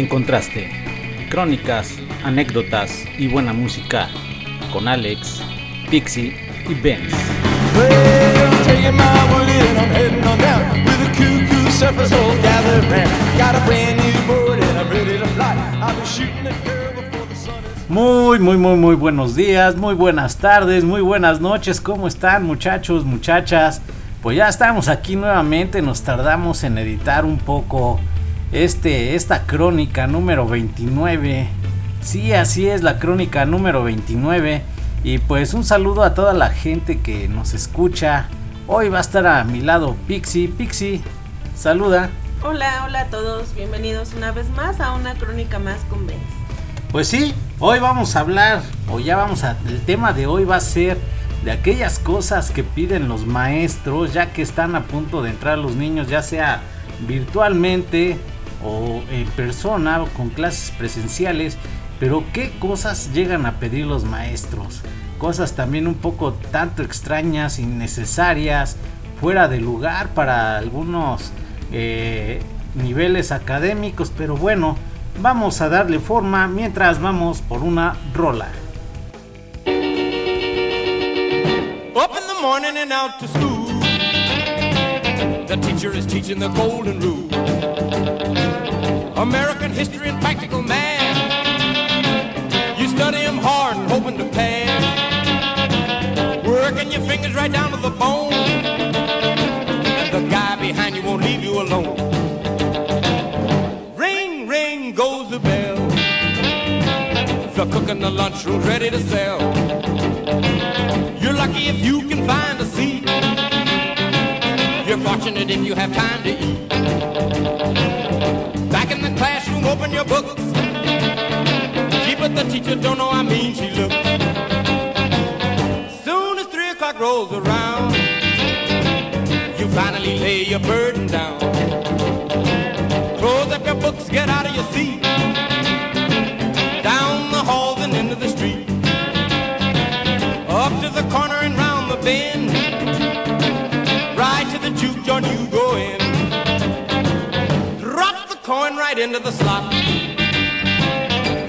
En contraste, crónicas, anécdotas y buena música con Alex, Pixie y Benz. Muy, muy, muy, muy buenos días, muy buenas tardes, muy buenas noches. ¿Cómo están muchachos, muchachas? Pues ya estamos aquí nuevamente, nos tardamos en editar un poco este, esta crónica número 29. Sí, así es, la crónica número 29. Y pues un saludo a toda la gente que nos escucha. Hoy va a estar a mi lado Pixie. Pixie, saluda. Hola, hola a todos, bienvenidos una vez más a una crónica más con Ben. Pues sí, hoy vamos a hablar, o ya vamos a, el tema de hoy va a ser de aquellas cosas que piden los maestros ya que están a punto de entrar los niños, ya sea virtualmente o en persona con clases presenciales, pero qué cosas llegan a pedir los maestros. Cosas también un poco tanto extrañas, innecesarias, fuera de lugar para algunos eh, niveles académicos, pero bueno, vamos a darle forma mientras vamos por una rola. American history and practical math. You study them hard and hoping to pass. Working your fingers right down to the bone. And the guy behind you won't leave you alone. Ring, ring goes the bell. The cook in the lunchroom's ready to sell. You're lucky if you can find a seat. You're fortunate if you have time to eat your books. Gee, but the teacher don't know how mean she looks. Soon as three o'clock rolls around, you finally lay your burden down. Close up your books, get out of your seat. Down the halls and into the street. Up to the corner and round the bend. Right to the juke joint you go in Drop the coin right into the slot.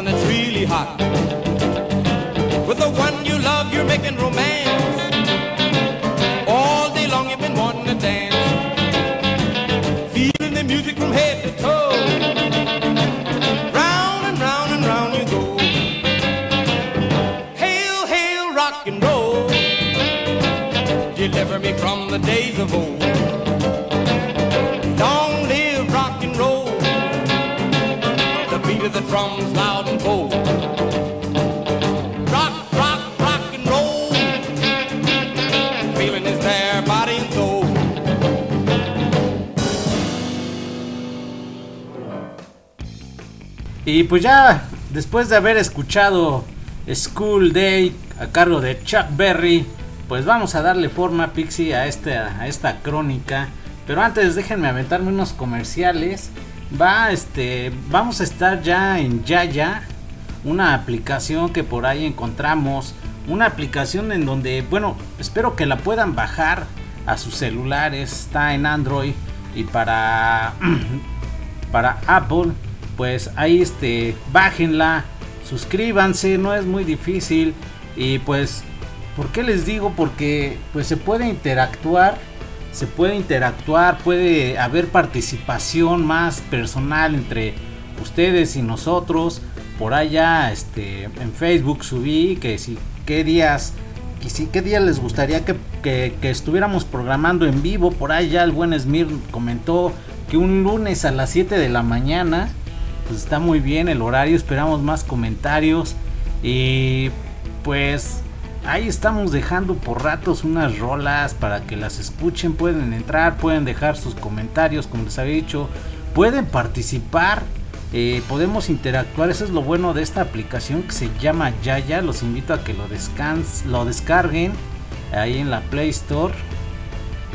Something that's really hot. With the one you love, you're making romance. All day long you've been wanting to dance. Feeling the music from head to toe. Round and round and round you go. Hail, hail, rock and roll. Deliver me from the days of old. Long live rock and roll. The beat of the drums Y pues ya después de haber escuchado School Day a cargo de Chuck Berry, pues vamos a darle forma Pixie a esta, a esta crónica. Pero antes déjenme aventarme unos comerciales. Va, este, vamos a estar ya en Yaya, una aplicación que por ahí encontramos. Una aplicación en donde, bueno, espero que la puedan bajar a sus celulares. Está en Android y para, para Apple pues ahí este, bájenla, suscríbanse, no es muy difícil y pues, ¿por qué les digo? Porque pues se puede interactuar, se puede interactuar, puede haber participación más personal entre ustedes y nosotros. Por allá, este, en Facebook subí que si qué días, que si qué día les gustaría que, que, que estuviéramos programando en vivo. Por allá el buen Smir comentó que un lunes a las 7 de la mañana pues está muy bien el horario, esperamos más comentarios y pues ahí estamos dejando por ratos unas rolas para que las escuchen, pueden entrar, pueden dejar sus comentarios, como les había dicho, pueden participar, eh, podemos interactuar, eso es lo bueno de esta aplicación que se llama Yaya, los invito a que lo, descans lo descarguen ahí en la Play Store.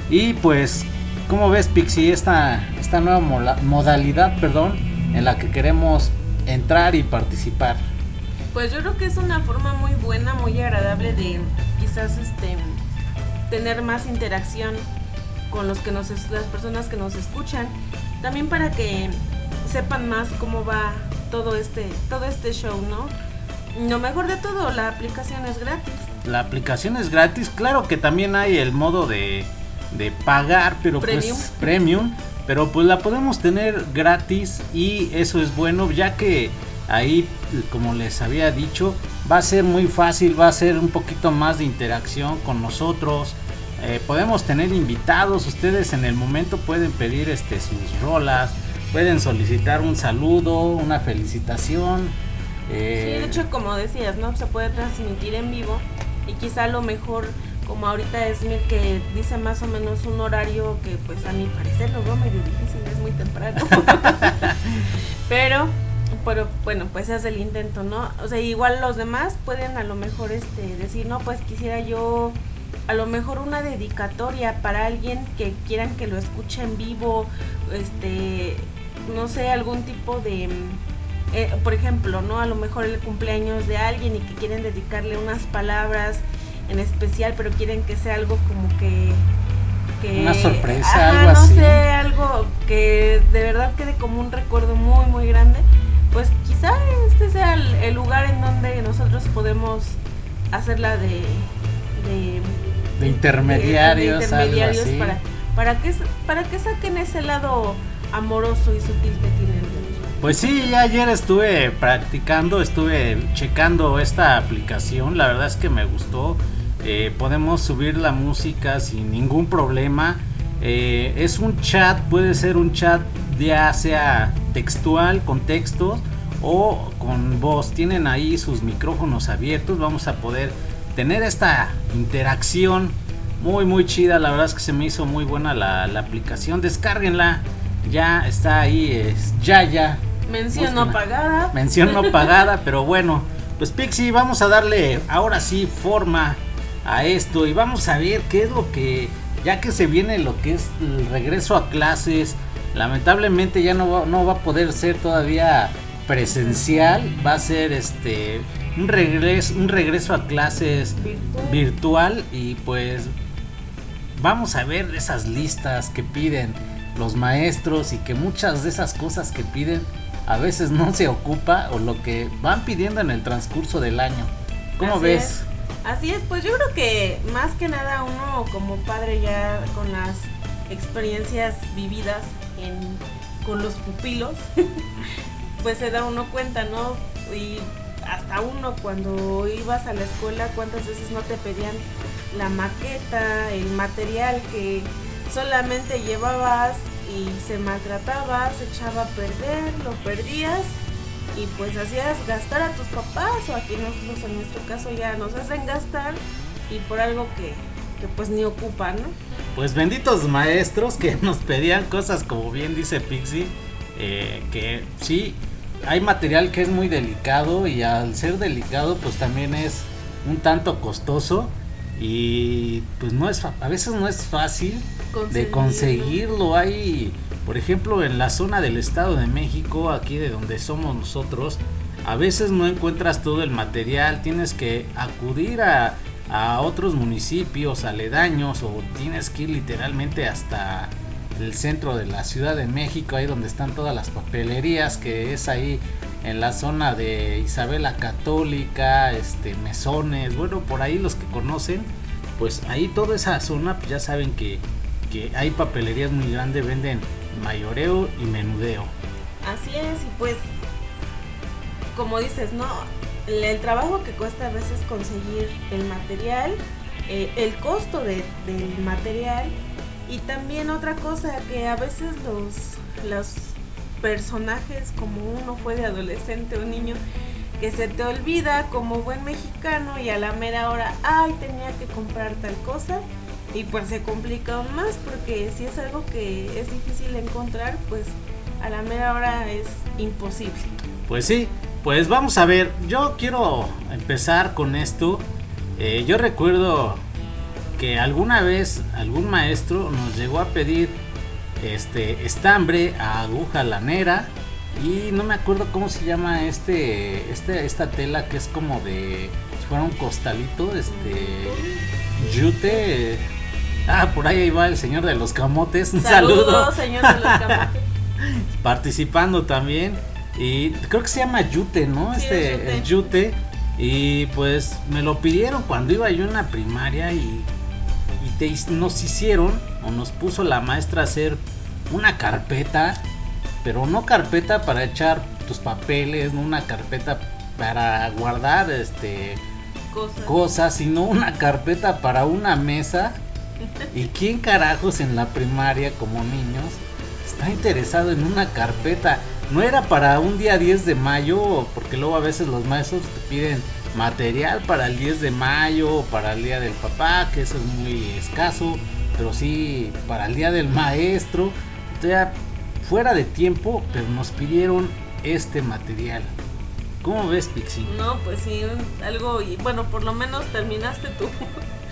Y pues, ¿cómo ves Pixie esta, esta nueva modalidad, perdón, en la que queremos entrar y participar? Pues yo creo que es una forma muy buena, muy agradable de quizás este tener más interacción con los que nos las personas que nos escuchan. También para que sepan más cómo va todo este todo este show, ¿no? Lo mejor de todo, la aplicación es gratis. La aplicación es gratis, claro que también hay el modo de, de pagar, pero pues premium, pero pues la podemos tener gratis y eso es bueno ya que ahí como les había dicho va a ser muy fácil va a ser un poquito más de interacción con nosotros. Eh, podemos tener invitados ustedes en el momento pueden pedir este sus rolas pueden solicitar un saludo una felicitación eh, sí de hecho como decías no se puede transmitir en vivo y quizá lo mejor como ahorita es que dice más o menos un horario que pues a mi parecer lo veo medio difícil, es muy temprano. pero pero bueno, pues es el intento, ¿no? O sea, igual los demás pueden a lo mejor este decir, no, pues quisiera yo a lo mejor una dedicatoria para alguien que quieran que lo escuche en vivo, este, no sé, algún tipo de, eh, por ejemplo, ¿no? A lo mejor el cumpleaños de alguien y que quieren dedicarle unas palabras en especial, pero quieren que sea algo como que... una sorpresa, algo así. No sé, algo que de verdad quede como un recuerdo muy, muy grande pues quizá este sea el, lugar en donde nosotros podemos hacerla de de, intermediarios, intermediarios para para que para que saquen ese lado amoroso y sutil que tienen pues sí, ya ayer estuve practicando, estuve checando esta aplicación, la verdad es que me gustó. Eh, podemos subir la música sin ningún problema. Eh, es un chat, puede ser un chat ya sea textual, con texto o con voz. Tienen ahí sus micrófonos abiertos. Vamos a poder tener esta interacción muy muy chida. La verdad es que se me hizo muy buena la, aplicación. Descárguenla. Ya está ahí, es ya ya. Mención no pagada. Mención no pagada, pero bueno. Pues Pixie, vamos a darle ahora sí forma a esto y vamos a ver qué es lo que, ya que se viene lo que es el regreso a clases, Lamentablemente ya no va, no va a poder ser todavía presencial, va a ser este un regreso, un regreso a clases virtual. y pues vamos a ver esas listas que piden los maestros y que muchas de esas cosas que piden a veces no se ocupa o lo que van pidiendo en el transcurso del año. ¿Cómo ves? Así es, pues yo creo que más que nada uno como padre ya con las experiencias vividas con los pupilos, pues se da uno cuenta, ¿no? Y hasta uno cuando ibas a la escuela, cuántas veces no te pedían la maqueta, el material que solamente llevabas y se maltrataba, se echaba a perder, lo perdías y pues hacías gastar a tus papás o a quienes en nuestro caso ya nos hacen gastar y por algo que que pues ni ocupan, ¿no? Pues benditos maestros que nos pedían cosas como bien dice Pixie, eh, que sí, hay material que es muy delicado y al ser delicado pues también es un tanto costoso y pues no es a veces no es fácil de conseguirlo. hay por ejemplo en la zona del estado de México aquí de donde somos nosotros a veces no encuentras todo el material tienes que acudir a a otros municipios aledaños o tienes que ir literalmente hasta el centro de la Ciudad de México, ahí donde están todas las papelerías, que es ahí en la zona de Isabela Católica, este Mesones, bueno, por ahí los que conocen, pues ahí toda esa zona, pues ya saben que, que hay papelerías muy grandes, venden mayoreo y menudeo. Así es, y pues como dices, no, el trabajo que cuesta a veces conseguir el material, eh, el costo del material y también otra cosa que a veces los, las personajes como uno fue de adolescente o niño que se te olvida como buen mexicano y a la mera hora, ay, tenía que comprar tal cosa y pues se complica aún más porque si es algo que es difícil encontrar, pues a la mera hora es imposible. Pues sí, pues vamos a ver, yo quiero empezar con esto. Eh, yo recuerdo que alguna vez algún maestro nos llegó a pedir este estambre a aguja lanera y no me acuerdo cómo se llama este, este esta tela que es como de si fuera un costalito, este yute. Ah, por ahí va el señor de los camotes. Un saludo. señor de los camotes. Participando también. Y creo que se llama yute, ¿no? Sí, este, yute. Y pues me lo pidieron cuando iba yo en la primaria y, y te, nos hicieron o nos puso la maestra a hacer una carpeta, pero no carpeta para echar tus papeles, no una carpeta para guardar este Cosas. cosas, sino una carpeta para una mesa. ¿Y quién carajos en la primaria como niños está interesado en una carpeta? No era para un día 10 de mayo, porque luego a veces los maestros te piden material para el 10 de mayo, para el día del papá, que eso es muy escaso, pero sí para el día del maestro. Ya fuera de tiempo, pero nos pidieron este material. ¿Cómo ves, Pixie? No, pues sí, algo, y bueno, por lo menos terminaste tu,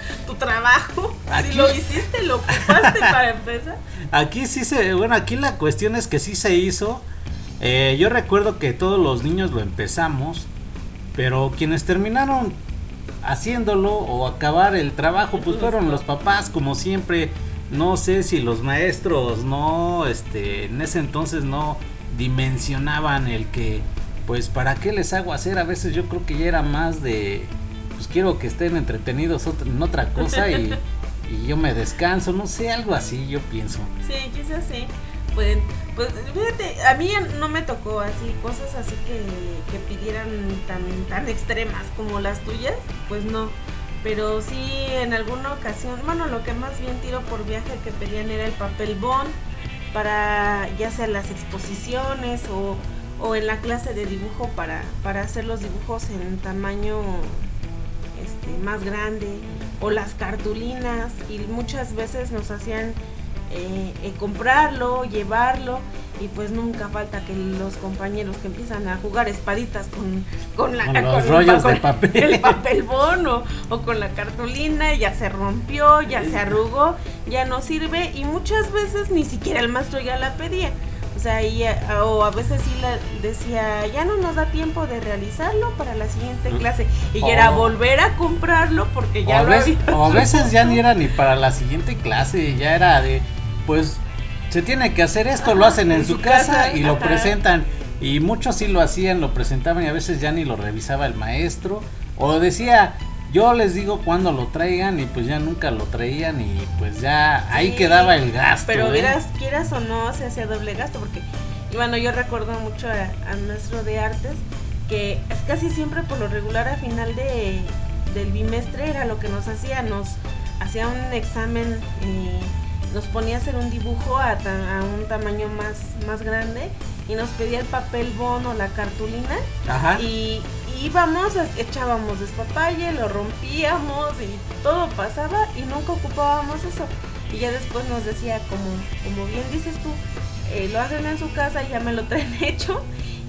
tu trabajo. Aquí- Si lo hiciste, lo ocupaste para empezar. Aquí sí se, bueno, aquí la cuestión es que sí se hizo. Eh, yo recuerdo que todos los niños lo empezamos, pero quienes terminaron haciéndolo o acabar el trabajo, pues fueron los papás, como siempre. No sé si los maestros no, este, en ese entonces no dimensionaban el que, pues, ¿para qué les hago hacer? A veces yo creo que ya era más de, pues quiero que estén entretenidos en otra cosa y, yo me descanso, no sé, algo así, yo pienso. Sí, quizás sí. Pueden, pues fíjate, a mí no me tocó así, cosas así que, pidieran tan, tan extremas como las tuyas, pues no. Pero sí, en alguna ocasión, bueno, lo que más bien tiro por viaje que pedían era el papel bond para ya sea las exposiciones o, en la clase de dibujo para hacer los dibujos en tamaño este, más grande o las cartulinas y muchas veces nos hacían eh, eh, comprarlo, llevarlo y pues nunca falta que los compañeros que empiezan a jugar espaditas con, con la Con los con rollos pa- de papel. el papel bono o con la cartulina ya se rompió, ya se arrugó, ya no sirve y muchas veces ni siquiera el maestro ya la pedía. O sea, y, eh, o a veces sí la decía, ya no nos da tiempo de realizarlo para la siguiente Mm. clase. Y ya era Oh. volver a comprarlo porque O ya a, lo veces, había. o a veces ya ni era ni para la siguiente clase, ya era de, pues se tiene que hacer esto, lo hacen en, en su su casa, casa, y lo ajá. presentan. Y muchos sí lo hacían, lo presentaban y a veces ya ni lo revisaba el maestro. O decía, yo les digo cuándo lo traigan y pues ya nunca lo traían y pues ya ahí Sí, quedaba el gasto. Pero ¿eh? vieras, quieras o no, se hacía doble gasto porque, bueno, yo recuerdo mucho a, a nuestro de artes que es casi siempre por lo regular a final de, del bimestre era lo que nos hacía, nos hacía un examen, eh, nos ponía a hacer un dibujo a, ta- a un tamaño más, más grande y nos pedía el papel bono, la cartulina Ajá. y íbamos, echábamos despapalle, lo rompíamos y todo pasaba y nunca ocupábamos eso. Y ya después nos decía, como, como bien dices tú, eh, lo hacen en su casa y ya me lo traen hecho.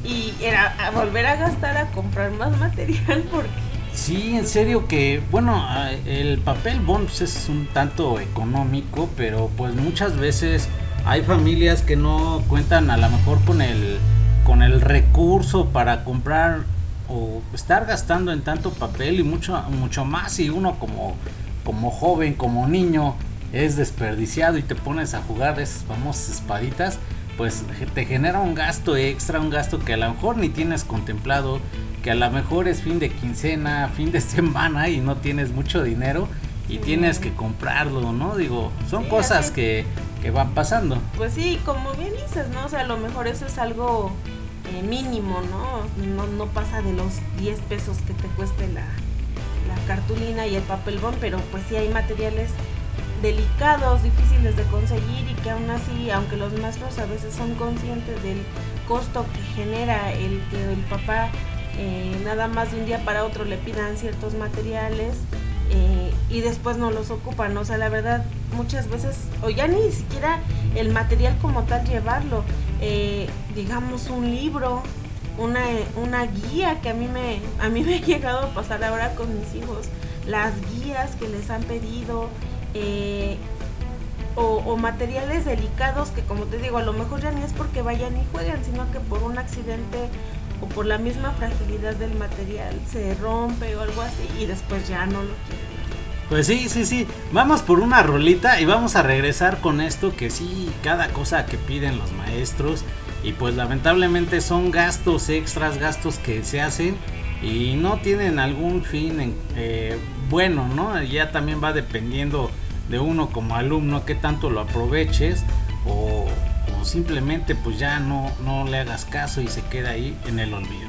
Y era a volver a gastar a comprar más material porque Sí, en serio que, bueno, el papel bond pues, es un tanto económico, pero pues muchas veces hay familias que no cuentan a lo mejor con el con el recurso para comprar o estar gastando en tanto papel y mucho mucho más si uno como como joven, como niño es desperdiciado y te pones a jugar esas famosas espaditas, pues te genera un gasto extra, un gasto que a lo mejor ni tienes contemplado, que a lo mejor es fin de quincena, fin de semana y no tienes mucho dinero y Sí. tienes que comprarlo, ¿no? Digo, son Sí, cosas que, que van pasando. Pues sí, como bien dices, ¿no? O sea, a lo mejor eso es algo eh, mínimo, ¿no? ¿no? Pasa de los 10 pesos que te cueste la, la cartulina y el papel bond, pero pues sí hay materiales delicados, difíciles de conseguir y que aún así, aunque los maestros a veces son conscientes del costo que genera el que el papá eh, nada más de un día para otro le pidan ciertos materiales eh, y después no los ocupan. O sea, la verdad, muchas veces, o ya ni siquiera el material como tal llevarlo, eh, digamos un libro, una, una guía que a mí, me, a mí me ha llegado a pasar ahora con mis hijos, las guías que les han pedido. o, o, materiales delicados que como te digo, a lo mejor ya ni es porque vayan y jueguen, sino que por un accidente o por la misma fragilidad del material se rompe o algo así y después ya no lo quieren. Pues sí, sí, sí. Vamos por una rolita y vamos a regresar con esto que sí, cada cosa que piden los maestros y pues lamentablemente son gastos extras, gastos que se hacen y no tienen algún fin eh, bueno, ¿no? Ya también va dependiendo de uno como alumno que tanto lo aproveches simplemente pues ya no, no le hagas caso y se queda ahí en el olvido.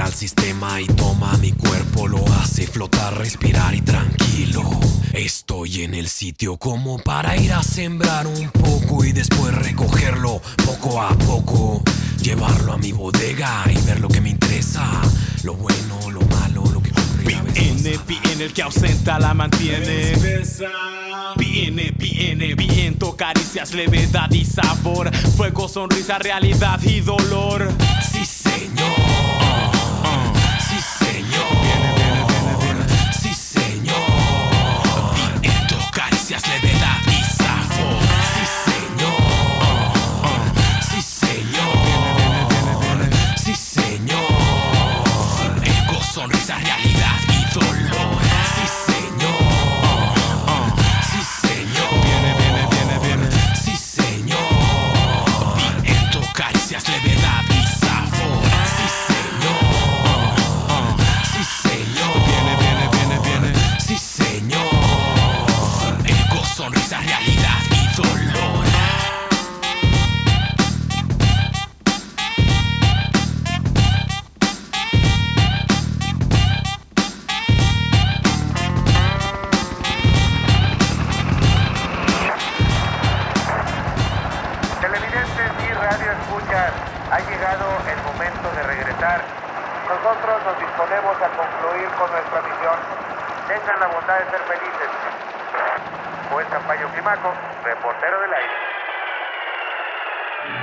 Al sistema y toma mi cuerpo, lo hace flotar, respirar y tranquilo. Estoy en el sitio como para ir a sembrar un poco y después recogerlo poco a poco. Llevarlo a mi bodega y ver lo que me interesa, lo bueno, lo malo, lo que Viene, viene el que ausenta la mantiene. Viene, viene, viento, caricias, levedad y sabor. Fuego, sonrisa, realidad y dolor. Sí, levedad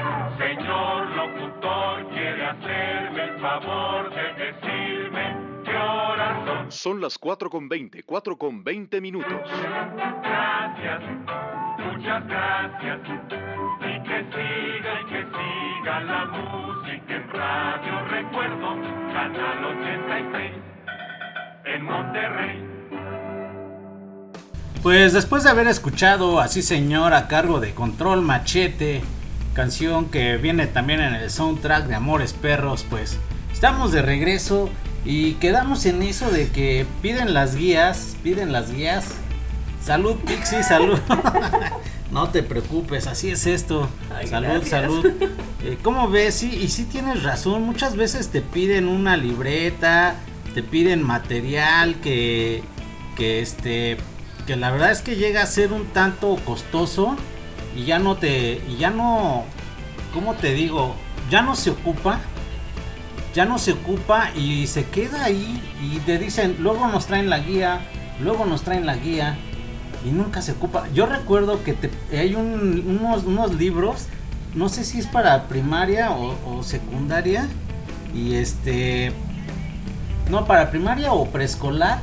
señor. Señor locutor, quiere hacerme el favor de decirme qué horas son. Son las 4 con 20, 4 con 20 minutos. Gracias, muchas gracias. Y que siga y que siga la música en Radio Recuerdo, Canal 86, en Monterrey. Pues después de haber escuchado Así Señor a cargo de Control Machete, canción que viene también en el soundtrack de Amores Perros, pues estamos de regreso y quedamos en eso de que piden las guías, piden las guías. Salud Pixie, salud. no te preocupes, así es esto. Ay, salud, gracias. salud. Eh, ¿Cómo ves? Sí, y sí tienes razón, muchas veces te piden una libreta, te piden material que, que este, que la verdad es que llega a ser un tanto costoso y ya no te, y ya no, ¿cómo te digo? Ya no se ocupa, ya no se ocupa y se queda ahí y te dicen, luego nos traen la guía, luego nos traen la guía y nunca se ocupa. Yo recuerdo que hay un- unos, unos libros, no sé si es para primaria o secundaria y este, no, para primaria o preescolar,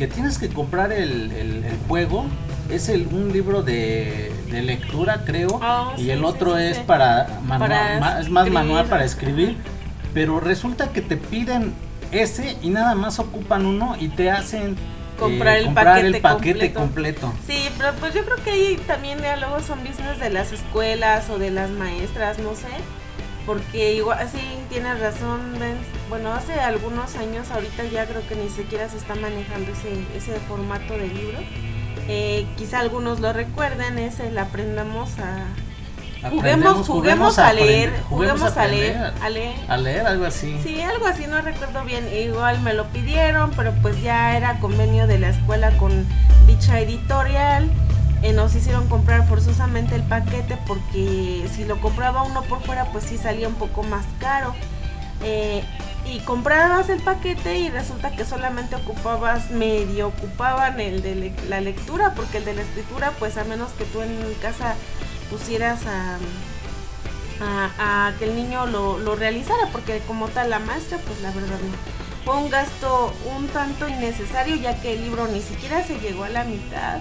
que tienes que comprar el, el- el juego. Es el, un libro de, de lectura, creo. Ah, y sí, el otro sí, es para, manual, Para ma- es más manual para escribir. Pero resulta que te piden ese y nada más ocupan uno y te hacen eh, Comprar el comprar paquete el paquete completo. completo. Sí, pero pues yo creo que ahí también ya luego son business de las escuelas o de las maestras, no sé. Porque igual, sí, tienes razón, Benz. Bueno, hace algunos años, ahorita ya creo que ni siquiera se está manejando ese, ese formato de libro. Eh, quizá algunos lo recuerden, es el aprendamos a... Juguemos, juguemos a leer, aprender, juguemos a leer, aprender, a leer. a leer algo así. Sí, algo así, no recuerdo bien. Igual me lo pidieron, pero pues ya era convenio de la escuela con dicha editorial. Nos hicieron comprar forzosamente el paquete porque si lo compraba uno por fuera, pues sí salía un poco más caro. Eh, y comprabas el paquete y resulta que solamente ocupabas, medio ocupaban el de la lectura, porque el de la escritura, pues a menos que tú en casa pusieras a, a, a que el niño lo, lo realizara, porque como tal la maestra, pues la verdad no. Fue un gasto un tanto innecesario, ya que el libro ni siquiera se llegó a la mitad.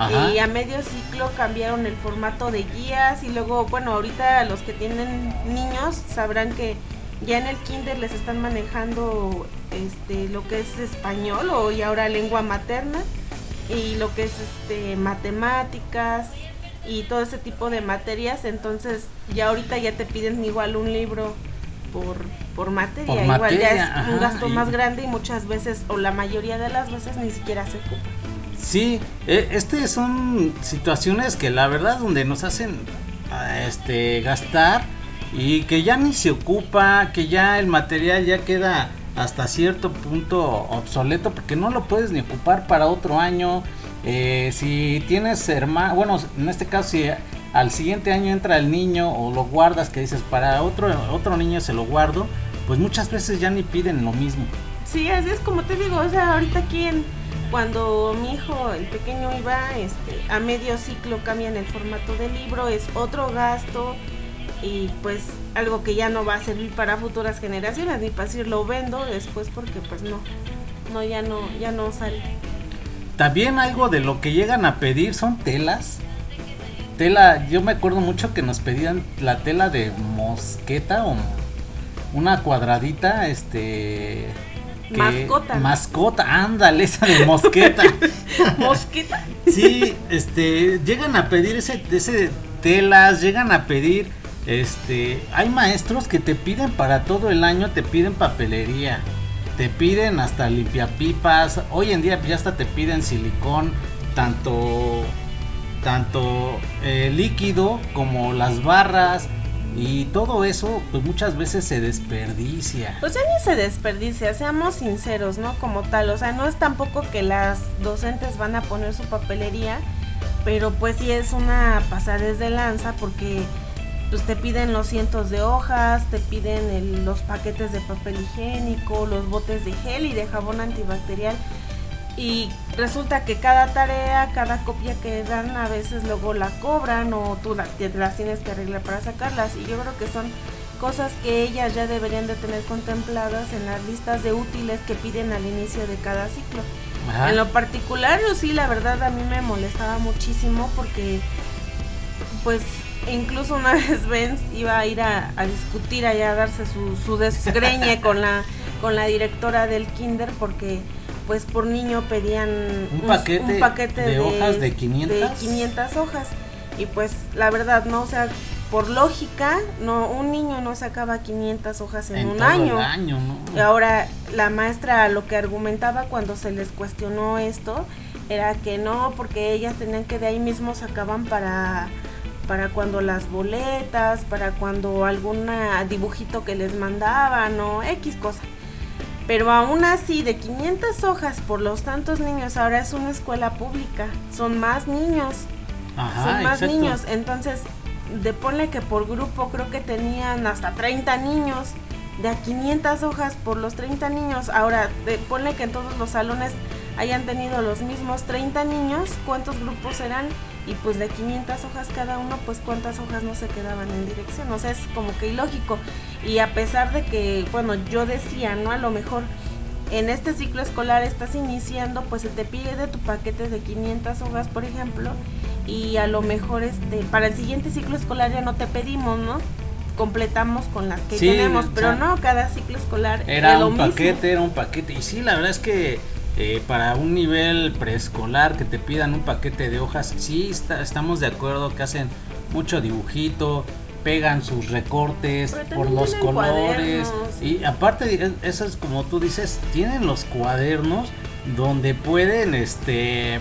Ajá. Y a medio ciclo cambiaron el formato de guías y luego, bueno, ahorita los que tienen niños sabrán que ya en el kinder les están manejando este lo que es español o y ahora lengua materna y lo que es este matemáticas y todo ese tipo de materias, entonces ya ahorita ya te piden igual un libro por, por materia, Por igual materia, ya es ajá, un gasto y- más grande y muchas veces o la mayoría de las veces ni siquiera se ocupa. Sí, eh, este son situaciones que la verdad donde nos hacen este gastar y que ya ni se ocupa, que ya el material ya queda hasta cierto punto obsoleto porque no lo puedes ni ocupar para otro año. Eh, si tienes hermano, bueno, en este caso si al siguiente año entra el niño o lo guardas que dices para otro otro niño se lo guardo, pues muchas veces ya ni piden lo mismo. Sí, así es como te digo, o sea, ahorita aquí en, cuando mi hijo, el pequeño, iba este, a medio ciclo cambian el formato del libro, es otro gasto y pues algo que ya no va a servir para futuras generaciones, ni para decir lo vendo después porque pues no, no, ya no, ya no sale. También algo de lo que llegan a pedir son telas. Tela, yo me acuerdo mucho que nos pedían la tela de mosqueta o una cuadradita, este... que- Mascota. Mascota, ándale, esa de mosqueta. Mosqueta. Sí, este, llegan a pedir ese, ese telas, llegan a pedir, este, hay maestros que te piden para todo el año, te piden papelería, te piden hasta limpiapipas, hoy en día ya hasta te piden silicón, tanto, tanto eh, líquido como las barras y todo eso, pues muchas veces se desperdicia. Pues ya ni se desperdicia, seamos sinceros, ¿no? Como tal, o sea, no es tampoco que las docentes van a poner su papelería, pero pues sí es una pasada de lanza porque pues te piden los cientos de hojas, te piden el- los paquetes de papel higiénico, los botes de gel y de jabón antibacterial. Y resulta que cada tarea, cada copia que dan, a veces luego la cobran o tú la- te las tienes que arreglar para sacarlas. Y yo creo que son cosas que ellas ya deberían de tener contempladas en las listas de útiles que piden al inicio de cada ciclo. Ajá. En lo particular, yo sí, la verdad a mí me molestaba muchísimo porque, pues, incluso una vez Benz iba a ir a, a discutir allá, a darse su, su desgreñe con la, con la directora del kinder porque, pues, por niño pedían Un paquete de hojas de 500. de 500 hojas. Y pues, la verdad, no, o sea, por lógica, no, un niño no sacaba 500 hojas en, un todo año. el año, ¿no? Y ahora la maestra lo que argumentaba cuando se les cuestionó esto era que no, porque ellas tenían que de ahí mismo sacaban para para cuando las boletas, para cuando algún dibujito que les mandaban o X cosa. Pero aún así, de 500 hojas por los tantos niños, ahora es una escuela pública, son más niños, Ajá, son más exacto. niños, entonces de ponle que por grupo creo que tenían hasta 30 niños, de a 500 hojas por los 30 niños, ahora de, ponle que en todos los salones hayan tenido los mismos 30 niños, ¿cuántos grupos eran? Y pues de 500 hojas cada uno, pues cuántas hojas no se quedaban en dirección, o sea, es como que ilógico. Y a pesar de que, bueno, yo decía, ¿no? A lo mejor en este ciclo escolar estás iniciando, pues se te pide de tu paquete de 500 hojas, por ejemplo, y a lo mejor este para el siguiente ciclo escolar ya no te pedimos, ¿no? Completamos con las que Sí, tenemos, o pero sea, no, cada ciclo escolar Era lo un mismo. paquete, era un paquete. Y sí, la verdad es que eh, para un nivel preescolar que te pidan un paquete de hojas, sí está- estamos de acuerdo que hacen mucho dibujito, pegan sus recortes por los colores. cuadernos. Y aparte, es- eso es como tú dices, tienen los cuadernos donde pueden, este,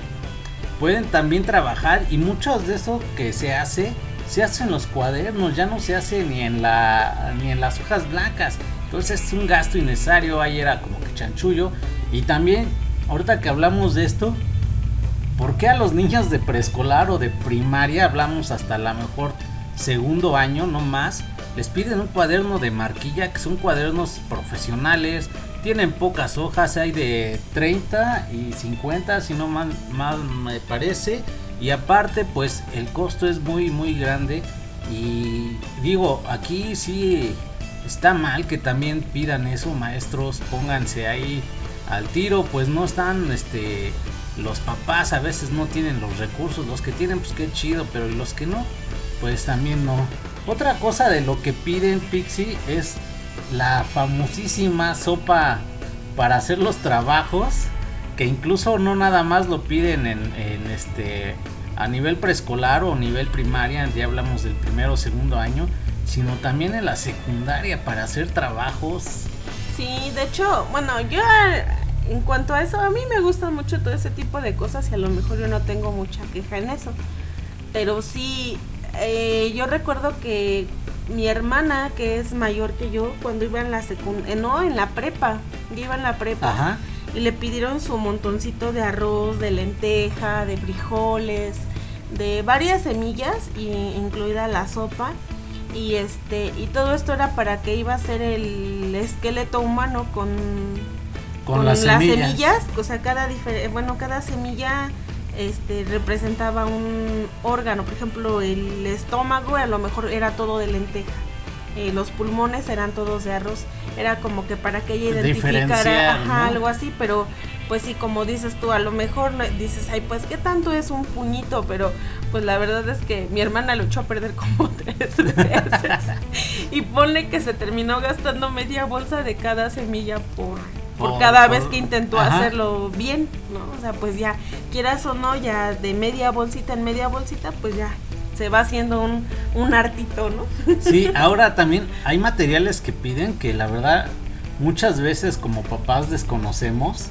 pueden también trabajar y muchos de eso que se hace se hace en los cuadernos, ya no se hace ni en la ni en las hojas blancas. Entonces es un gasto innecesario, ahí era como que chanchullo y también ahorita que hablamos de esto, ¿por qué a los niños de preescolar o de primaria hablamos hasta la mejor segundo año, no más? Les piden un cuaderno de marquilla que son cuadernos profesionales, tienen pocas hojas, hay de 30 y 50, si no mal, mal me parece. Y aparte, pues el costo es muy, muy grande. Y digo, aquí sí está mal que también pidan eso, maestros, pónganse ahí al tiro, pues no están, este, los papás a veces no tienen los recursos, los que tienen, pues qué chido, pero los que no, pues también no. Otra cosa de lo que piden Pixie es la famosísima sopa para hacer los trabajos que incluso no nada más lo piden en, este a nivel preescolar o nivel primaria ya hablamos del primero o segundo año sino también en la secundaria para hacer trabajos Sí, de hecho, bueno, yo en cuanto a eso, a mí me gustan mucho todo ese tipo de cosas y a lo mejor yo no tengo mucha queja en eso. Pero sí, eh, yo recuerdo que mi hermana, que es mayor que yo, cuando iba en la secundaria, no, en la prepa, yo iba en la prepa. ajá Y le pidieron su montoncito de arroz, de lenteja, de frijoles, de varias semillas, y incluida la sopa. Y este, y todo esto era para que iba a ser el esqueleto humano con, con, las, semillas. o sea, cada bueno, cada semilla este representaba un órgano, por ejemplo, el estómago a lo mejor era todo de lenteja. eh, los pulmones eran todos de arroz, era como que para que ella identificara ajá, ¿no? algo así, pero pues sí, como dices tú, a lo mejor dices, ay, pues qué tanto es un puñito, pero pues la verdad es que mi hermana lo echó a perder como tres veces. y ponle que se terminó gastando media bolsa de cada semilla por, por, cada por- vez que intentó ajá. hacerlo bien, ¿no? O sea, pues ya, quieras o no, ya de media bolsita en media bolsita, pues ya se va haciendo un, un artito, ¿no? Sí, ahora también hay materiales que piden que la verdad muchas veces como papás desconocemos.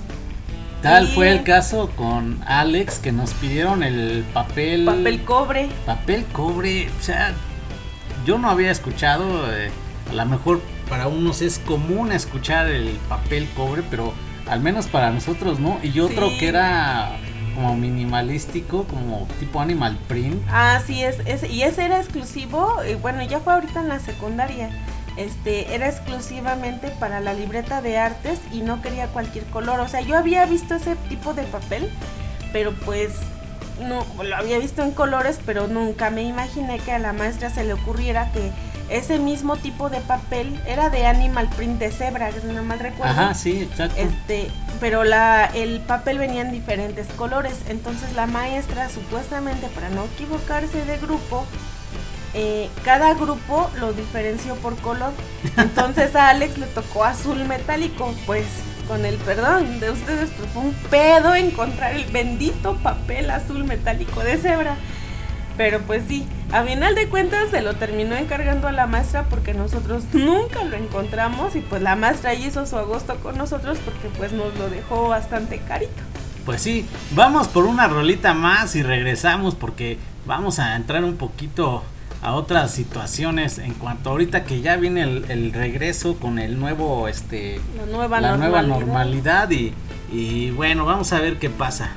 Tal Sí. fue el caso con Alex que nos pidieron el papel Papel cobre. papel cobre, o sea, yo no había escuchado, eh, a lo mejor para unos es común escuchar el papel cobre, pero al menos para nosotros no. Y otro Sí. que era como minimalístico, como tipo animal print. Ah, sí, es, es- y ese era exclusivo, eh, bueno, ya fue ahorita en la secundaria. Este, era exclusivamente para la libreta de artes y no quería cualquier color. O sea, yo había visto ese tipo de papel, pero pues no, lo había visto en colores, pero nunca me imaginé que a la maestra se le ocurriera que, ese mismo tipo de papel era de animal print de cebra, si no mal recuerdo. Ajá, sí, exacto. Este, pero la, el papel venía en diferentes colores. Entonces la maestra, supuestamente para no equivocarse de grupo, eh, cada grupo lo diferenció por color. Entonces a Alex le tocó azul metálico. Pues con el perdón de ustedes, pues fue un pedo encontrar el bendito papel azul metálico de cebra. Pero pues sí, a final de cuentas se lo terminó encargando a la maestra porque nosotros nunca lo encontramos y pues la maestra hizo su agosto con nosotros porque pues nos lo dejó bastante carito. Pues sí, vamos por una rolita más y regresamos porque vamos a entrar un poquito a otras situaciones en cuanto ahorita que ya viene el, el regreso con el nuevo este La nueva la normalidad. nueva normalidad y, y bueno vamos a ver qué pasa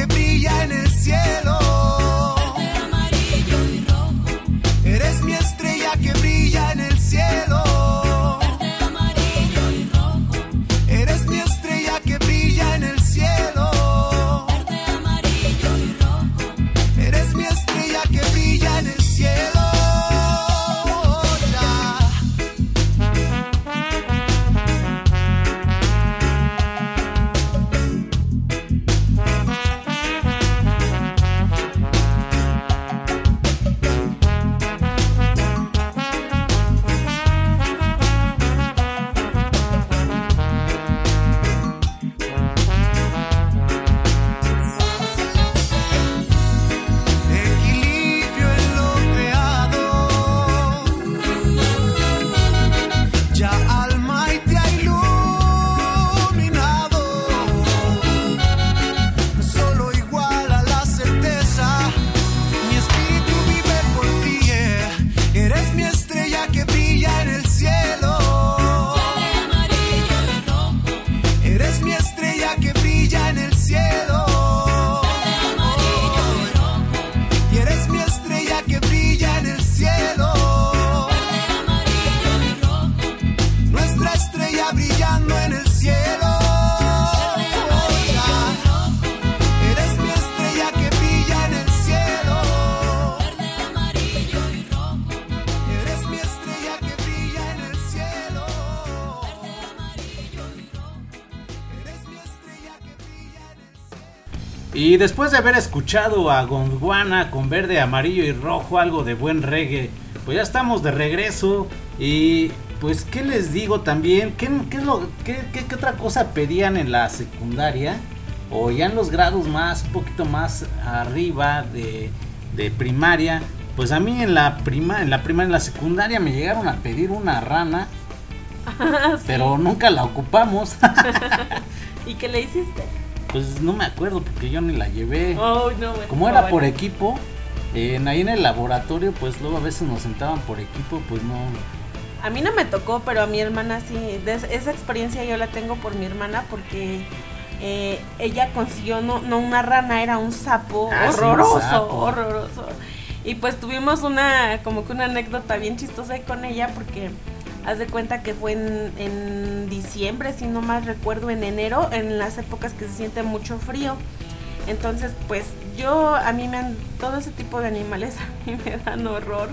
que brilla en el cielo. Y después de haber escuchado a Gondwana con verde, amarillo y rojo, algo de buen reggae, pues ya estamos de regreso. Y pues, ¿qué les digo también? ¿Qué, qué es lo, qué, qué- otra cosa pedían en la secundaria? O ya en los grados más, un poquito más arriba de, de primaria. Pues a mí en la prima, en la primaria, en la secundaria me llegaron a pedir una rana, pero nunca la ocupamos. ¿Y qué le hiciste? Pues no me acuerdo porque yo ni la llevé. Oh, no, Como era por equipo, eh, en- ahí en el laboratorio, pues luego a veces nos sentaban por equipo, pues no. A mí no me tocó, pero a mi hermana sí. De esa experiencia yo la tengo por mi hermana porque eh, ella consiguió no, no una rana, era un sapo Ah, sí, un horroroso, sapo. horroroso. Y pues tuvimos una, como que una anécdota bien chistosa ahí con ella porque haz de cuenta que fue en, en diciembre, si no mal recuerdo, en enero, en las épocas que se siente mucho frío. Entonces, pues yo, a mí me han, todo ese tipo de animales a mí me dan horror.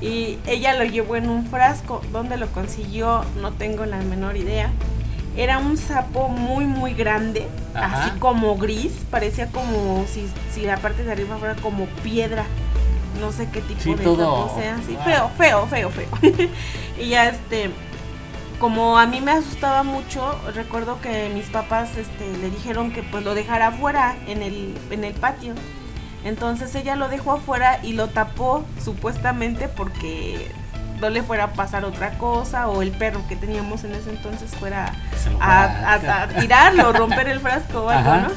Y ella lo llevó en un frasco. ¿Dónde lo consiguió? No tengo la menor idea. Era un sapo muy, muy grande, Ajá. así como gris. Parecía como si, si la parte de arriba fuera como piedra. No sé qué tipo Sí, de todo- sea. Sí, wow. feo, feo, feo, feo. y ya este como a mí me asustaba mucho, recuerdo que mis papás este, le dijeron que pues lo dejara afuera en el, en el patio. Entonces ella lo dejó afuera y lo tapó supuestamente porque no le fuera a pasar otra cosa o el perro que teníamos en ese entonces fuera a, a- a tirarlo, romper el frasco o algo, Ajá. ¿no?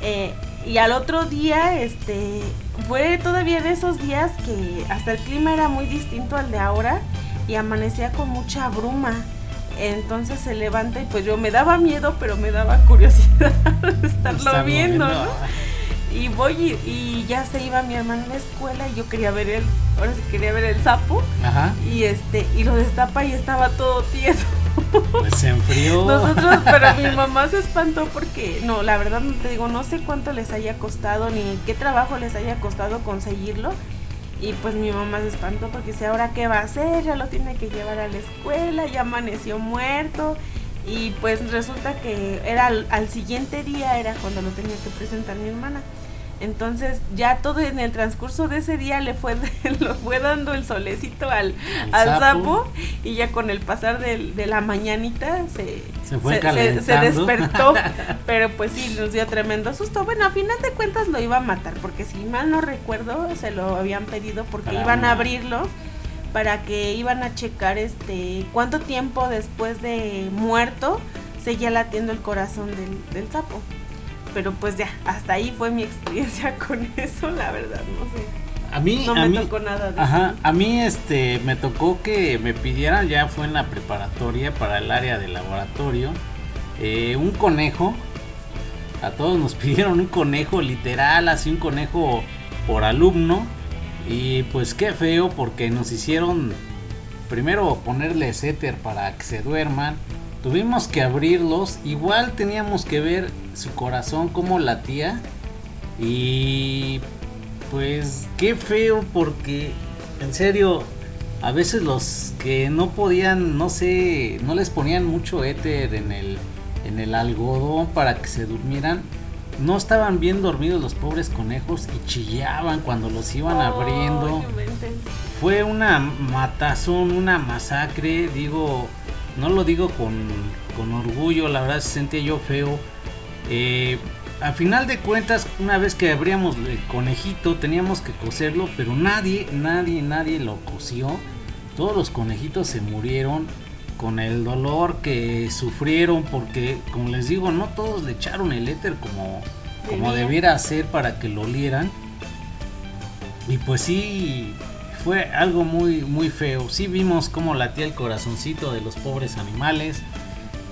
Eh, y al otro día, este, fue todavía de esos días que hasta el clima era muy distinto al de ahora y amanecía con mucha bruma. Entonces se levanta y pues yo me daba miedo, pero me daba curiosidad estarlo viendo, viendo. ¿no? Y voy y, y ya se iba mi hermano a la escuela y yo quería ver el, ahora sí quería ver el sapo Ajá, y este, y lo destapa y estaba todo tieso. Pues se enfrió. Nosotros, pero mi mamá se espantó porque, no, la verdad te digo, no sé cuánto les haya costado ni qué trabajo les haya costado conseguirlo. Y pues mi mamá se espantó porque dice, ahora qué va a hacer, ya lo tiene que llevar a la escuela, ya amaneció muerto. Y pues resulta que era al, al siguiente día, era cuando lo tenía que presentar mi hermana. Entonces ya todo en el transcurso de ese día le fue, lo fue dando el solecito al, Al sapo. sapo y ya con el pasar de la mañanita se, Se fue se, calentando. despertó, pero pues sí, nos dio tremendo susto. Bueno, a final de cuentas lo iba a matar, porque si mal no recuerdo, se lo habían pedido porque Para iban una- a abrirlo para que iban a checar este cuánto tiempo después de muerto seguía latiendo el corazón del, del sapo. Pero pues ya, hasta ahí fue mi experiencia con eso, la verdad, no sé. A mí, No a me mí, tocó nada de ajá, eso. a mí este me tocó que me pidieran ya fue en la preparatoria para el área de laboratorio eh, un conejo. A todos nos pidieron un conejo literal, así un conejo por alumno y pues qué feo porque nos hicieron primero ponerles éter para que se duerman. Tuvimos que abrirlos, igual teníamos que ver su corazón cómo latía. Y pues qué feo porque en serio a veces los que no podían, no sé, no les ponían mucho éter en el en el algodón para que se durmieran, no estaban bien dormidos los pobres conejos y chillaban cuando los iban abriendo. fue una matazón, una masacre, digo, no lo digo con, con orgullo, la verdad se sentía yo feo. Eh, a final de cuentas, una vez que abríamos el conejito, teníamos que coserlo, pero nadie, nadie, nadie lo cosió. Todos los conejitos se murieron con el dolor que sufrieron, porque, como les digo, no todos le echaron el éter como, como debiera ser para que lo olieran. Y pues sí, fue algo muy, muy feo. Sí vimos cómo latía el corazoncito de los pobres animales.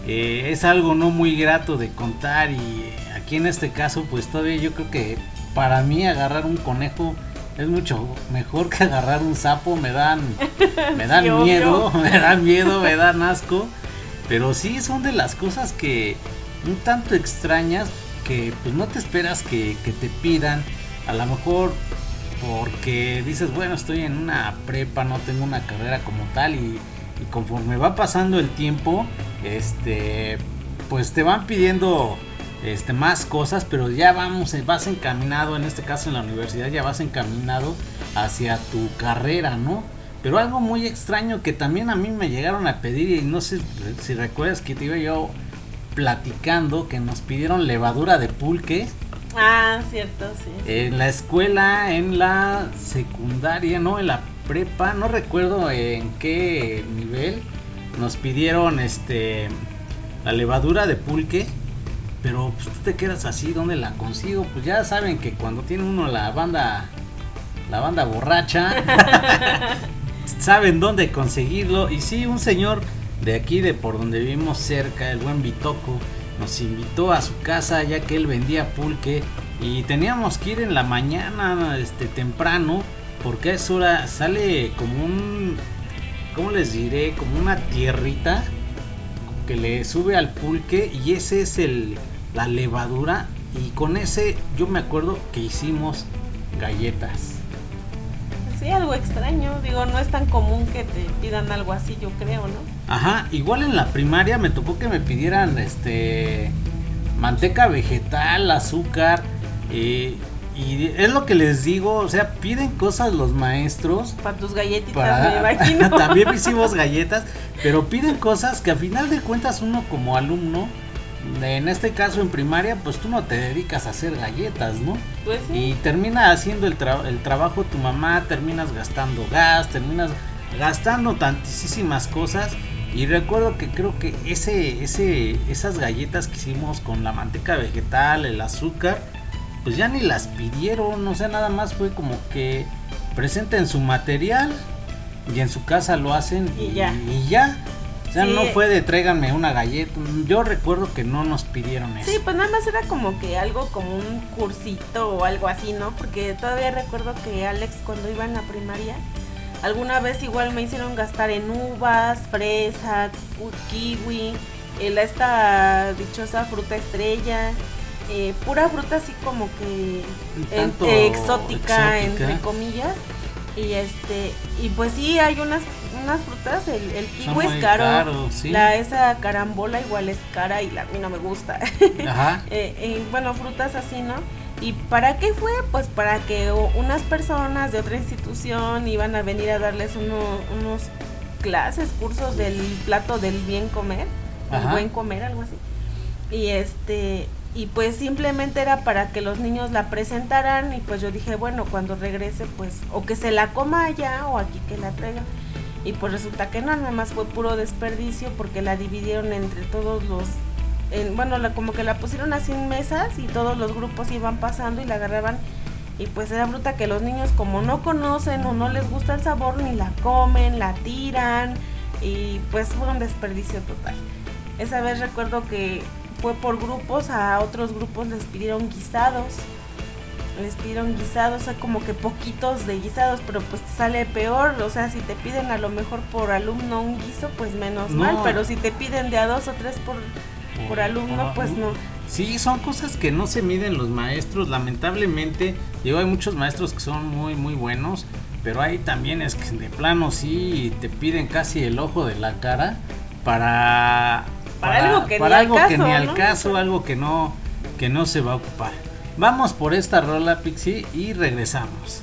Eh, es algo no muy grato de contar y aquí en este caso pues todavía yo creo que para mí agarrar un conejo es mucho mejor que agarrar un sapo. Me dan, me dan Sí, obvio. miedo, me dan miedo, me dan asco. Pero sí son de las cosas que un tanto extrañas que pues no te esperas que, que te pidan. A lo mejor porque dices, bueno, estoy en una prepa, no tengo una carrera como tal y, conforme va pasando el tiempo, este, pues te van pidiendo este, más cosas, pero ya vamos, vas encaminado, en este caso en la universidad, ya vas encaminado hacia tu carrera, ¿no? Pero algo muy extraño que también a mí me llegaron a pedir, y no sé si recuerdas que te iba yo platicando, que nos pidieron levadura de pulque. Ah, cierto, sí. En la escuela, en la secundaria, no, en la prepa, no recuerdo en qué nivel, nos pidieron este la levadura de pulque. Pero pues tú te quedas así, ¿dónde la consigo? Pues ya saben que cuando tiene uno la banda, la banda borracha, saben dónde conseguirlo. Y sí, un señor de aquí, de por donde vivimos cerca, el buen Bitoco, nos invitó a su casa ya que él vendía pulque y teníamos que ir en la mañana, este, temprano, porque a esa hora sale como un, ¿cómo les diré? Como una tierrita que le sube al pulque y ese es el, la levadura y con ese yo me acuerdo que hicimos galletas. Sí, algo extraño. Digo, no es tan común que te pidan algo así, yo creo, ¿no? Ajá, igual en la primaria me tocó que me pidieran este manteca vegetal, azúcar, eh, y es lo que les digo, o sea, piden cosas los maestros. Para tus galletitas, para- me imagino. También hicimos galletas, pero piden cosas que a final de cuentas uno como alumno, en este caso en primaria, pues tú no te dedicas a hacer galletas, ¿no? Pues sí. Y termina haciendo el, tra- el trabajo tu mamá, terminas gastando gas, terminas gastando tantísimas cosas. Y recuerdo que creo que ese, ese, esas galletas que hicimos con la manteca vegetal, el azúcar, pues ya ni las pidieron, o sea, nada más fue como que presenten su material y en su casa lo hacen Y ya. y ya. O sea, Sí. no fue de tráiganme una galleta. Yo recuerdo que no nos pidieron eso. Sí, pues nada más era como que algo como un cursito o algo así, ¿no? Porque todavía recuerdo que Alex cuando iba en la primaria, alguna vez igual me hicieron gastar en uvas, fresa, kiwi, la- esta dichosa fruta estrella, eh, pura fruta así como que exótica, exótica. entre comillas. Y este, y pues sí hay unas unas frutas, el, kiwi es caro, sí. la esa carambola igual es cara y la, a mí no me gusta. Ajá. Eh, eh, bueno, frutas así, ¿no? ¿Y para qué fue? Pues para que unas personas de otra institución iban a venir a darles uno- unos clases, cursos del plato del bien comer, del Ajá. buen comer, algo así. Y este, y pues simplemente era para que los niños la presentaran y pues yo dije, bueno, cuando regrese, pues, o que se la coma allá o aquí que la traiga. Y pues resulta que no, nada más fue puro desperdicio porque la dividieron entre todos los en- bueno, la, como que la pusieron así en mesas y todos los grupos iban pasando y la agarraban y pues era fruta que los niños como no conocen o no les gusta el sabor ni la comen, la tiran y pues fue un desperdicio total. Esa vez recuerdo que fue por grupos, a otros grupos les pidieron guisados. Les pidieron guisados, o sea, como que poquitos de guisados, pero pues sale peor. O sea, si te piden a lo mejor por alumno un guiso, pues menos No. mal. Pero si te piden de a dos o tres por, por alumno, pues no. Sí, son cosas que no se miden los maestros, lamentablemente. Digo, hay muchos maestros que son muy, muy buenos, pero hay también es que de plano sí te piden casi el ojo de la cara para... Para algo que ni al algo que caso, ni al ¿no? caso, algo que no, que no se va a ocupar. Vamos por esta rola, Pixie, y regresamos.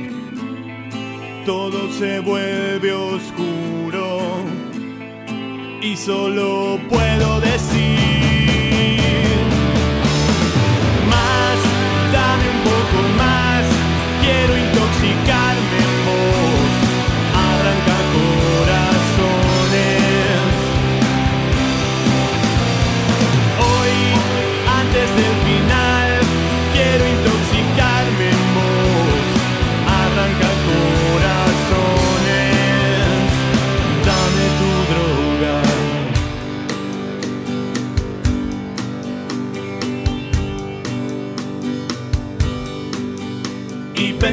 todo se vuelve oscuro. Y solo puedo decir más, dame un poco más, quiero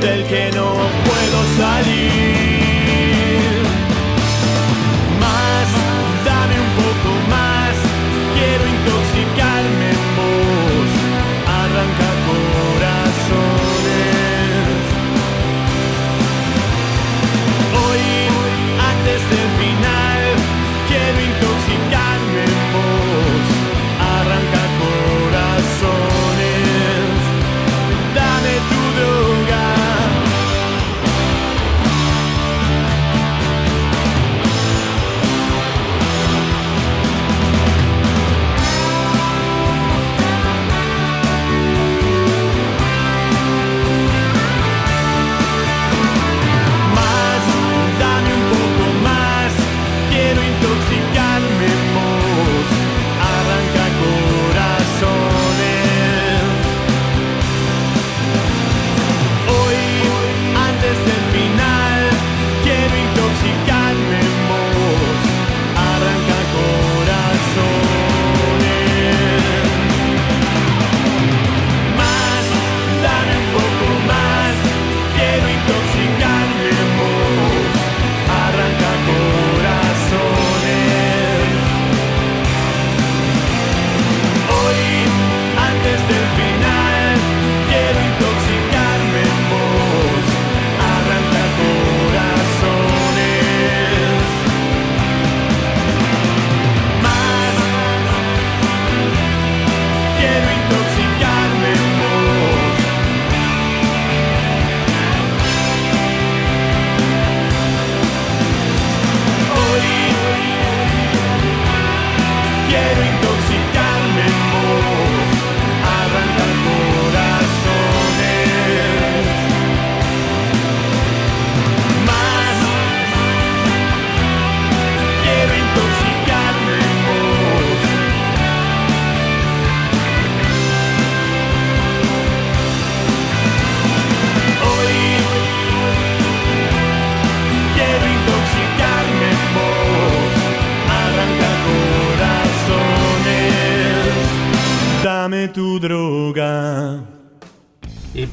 del que no puedo salir.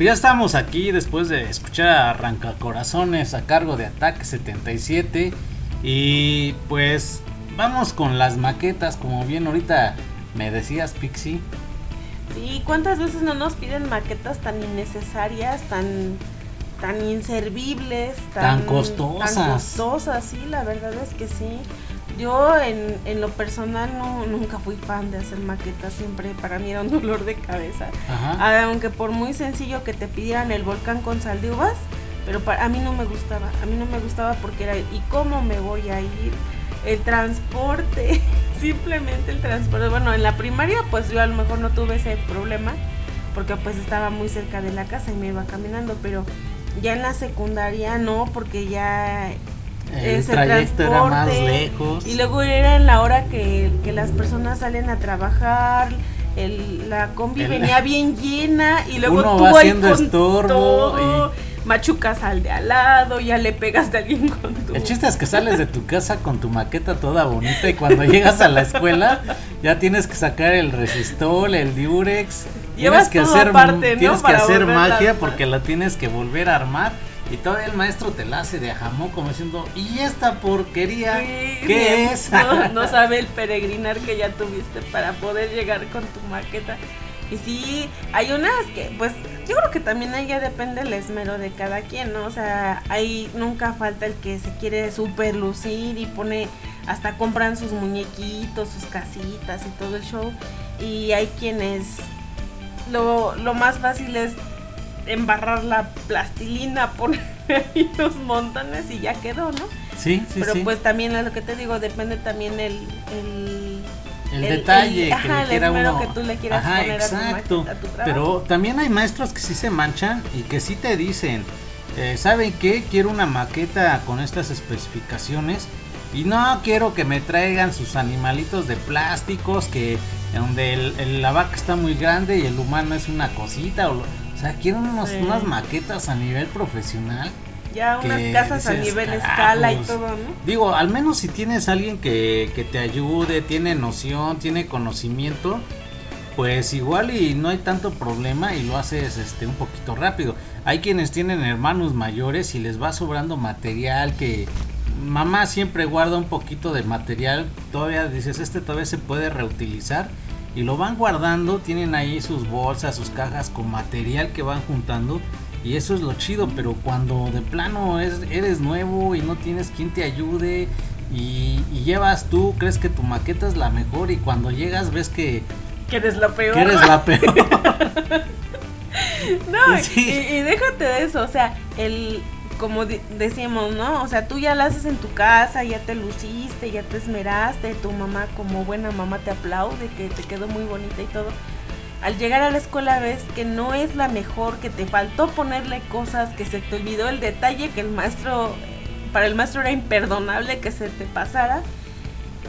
Pues ya estamos aquí después de escuchar a Arrancacorazones a cargo de Ataque 77. Y pues vamos con las maquetas, como bien ahorita me decías, Pixie. Sí, ¿cuántas veces no nos piden maquetas tan innecesarias, tan tan inservibles, Tan costosas. Tan costosas, sí, la verdad es que sí. Yo en, en lo personal no, nunca fui fan de hacer maquetas, siempre para mí era un dolor de cabeza. Ajá. Aunque por muy sencillo que te pidieran el volcán con sal de uvas, pero para, a mí no me gustaba, a mí no me gustaba porque era, ¿y cómo me voy a ir? El transporte, simplemente el transporte. Bueno, en la primaria pues yo a lo mejor no tuve ese problema porque pues estaba muy cerca de la casa y me iba caminando, pero ya en la secundaria no, porque ya El trayecto era más lejos. Y luego era en la hora que, que las personas salen a trabajar. El, la combi El- venía bien llena y luego Uno tú va haciendo estorbo todo, machucas al de al lado, ya le pegaste a alguien con tu El chiste es que sales de tu casa con tu maqueta toda bonita y cuando llegas a la escuela ya tienes que sacar el resistol, el diurex. Llevas tienes que hacer, aparte, ¿no? tienes que hacer magia porque la tienes que volver a armar. Y todavía el maestro te la hace de ajamón como diciendo, ¿y esta porquería Sí, qué bien, es? No, no sabe el peregrinar que ya tuviste para poder llegar con tu maqueta. Y sí, hay unas que, pues, yo creo que también ahí ya depende el esmero de cada quien, ¿no? O sea, ahí nunca falta el que se quiere super lucir y pone, hasta compran sus muñequitos, sus casitas y todo el show. Y hay quienes, lo, lo más fácil es embarrar la plastilina, poner ahí los montones y ya quedó, ¿no? Sí, sí, Pero sí. pues también es lo que te digo, depende también el... el el, el- detalle el- que ajá, le quiera esmero uno. que tú le quieras Ajá, poner a tu exacto. a tu trabajo. Pero también hay maestros que sí se manchan y que sí te dicen, eh, ¿saben qué? Quiero una maqueta con estas especificaciones. Y no quiero que me traigan sus animalitos de plásticos que donde el- el- la vaca está muy grande y el humano es una cosita. O, lo- o sea, quiero unos- Sí. unas maquetas a nivel profesional. Ya unas casas a nivel "Carajos". escala y todo, ¿no? Digo, al menos si tienes alguien que, que te ayude, tiene noción, tiene conocimiento, pues igual y no hay tanto problema y lo haces este un poquito rápido. Hay quienes tienen hermanos mayores y les va sobrando material que mamá siempre guarda un poquito de material, todavía dices, este todavía se puede reutilizar y lo van guardando, tienen ahí sus bolsas, sus cajas con material que van juntando y eso es lo chido, pero cuando de plano es, eres nuevo y no tienes quien te ayude y, y llevas tú, crees que tu maqueta es la mejor y cuando llegas ves que, Que eres lo peor. que eres la peor. No, Sí. y, y déjate de eso, o sea, el como di- decíamos, ¿no? O sea, tú ya la haces en tu casa, ya te luciste, ya te esmeraste, tu mamá como buena mamá te aplaude, que te quedó muy bonita y todo. Al llegar a la escuela ves que no es la mejor, que te faltó ponerle cosas, que se te olvidó el detalle, que el maestro, para el maestro era imperdonable que se te pasara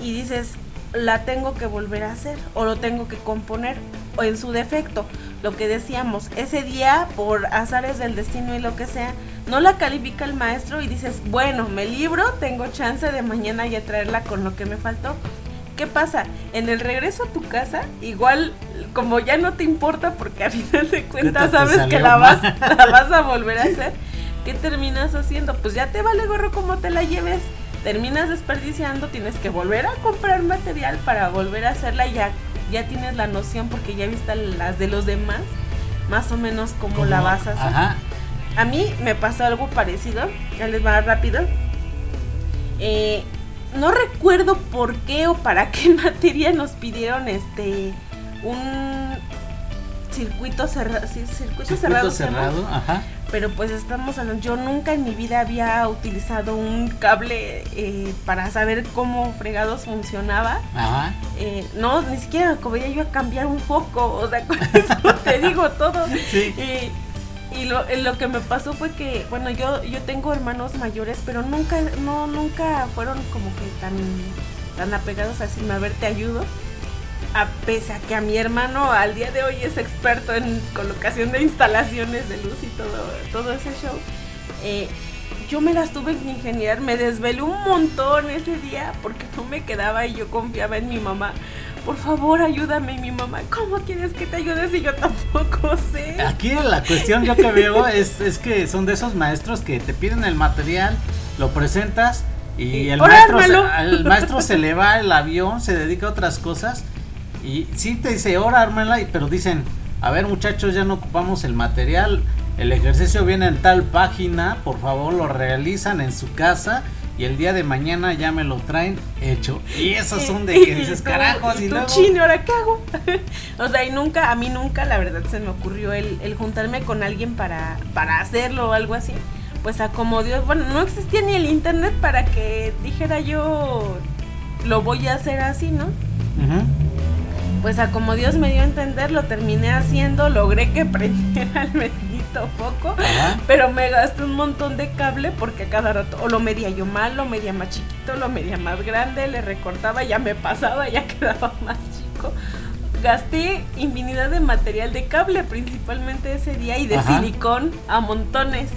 y dices, la tengo que volver a hacer o lo tengo que componer o en su defecto, lo que decíamos, ese día por azares del destino y lo que sea, no la califica el maestro y dices, bueno, me libro, tengo chance de mañana ya traerla con lo que me faltó. ¿Qué pasa? En el regreso a tu casa, igual como ya no te importa porque a final de cuentas sabes que la vas, la vas a volver a hacer, ¿qué terminas haciendo? Pues ya te vale gorro como te la lleves, terminas desperdiciando, tienes que volver a comprar material para volver a hacerla y ya, ya tienes la noción porque ya viste las de los demás, más o menos cómo la Como- vas a hacer. Ajá. A mí me pasó algo parecido, ya les va rápido. Eh, no recuerdo por qué o para qué materia nos pidieron este un circuito cerrado, circuito, Circuito cerrado, cerrado, ajá. pero pues estamos hablando, yo nunca en mi vida había utilizado un cable eh, para saber cómo fregados funcionaba. Ajá. Eh, no, ni siquiera me yo a cambiar un foco, o sea, con eso te digo todo. Sí. Y, y lo, eh, lo que me pasó fue que, bueno, yo, yo tengo hermanos mayores, pero nunca, no, nunca fueron como que tan, tan apegados a a ver, te ayudo. A pese a que a mi hermano al día de hoy es experto en colocación de instalaciones de luz y todo, todo ese show. eh, yo me las tuve que ingeniar, me desvelé un montón ese día porque no me quedaba y yo confiaba en mi mamá. Por favor, ayúdame, y mi mamá. ¿Cómo quieres que te ayude si yo tampoco sé? Aquí la cuestión yo que veo es, es que son de esos maestros que te piden el material, lo presentas y el "Ahora maestro, se, ármalo". el maestro se le va el avión, se dedica a otras cosas y sí te dice, ahora ármela, pero dicen, a ver muchachos, ya no ocupamos el material, el ejercicio viene en tal página, por favor lo realizan en su casa y el día de mañana ya me lo traen hecho. Y esos son de que dices, carajos, y luego... chino, ¿ahora qué hago? o sea, y nunca, a mí nunca, la verdad, se me ocurrió el, el juntarme con alguien para, para hacerlo o algo así. Pues a como Dios, bueno, no existía ni el internet para que dijera yo, lo voy a hacer así, ¿no? Ujú. Pues a como Dios me dio a entender, lo terminé haciendo, logré que prendiera el Ajá. pero me gasté un montón de cable porque a cada rato o lo medía yo mal, lo medía más chiquito, lo medía más grande, le recortaba, ya me pasaba, ya quedaba más chico. Gasté infinidad de material de cable principalmente ese día y de Ajá. silicón a montones,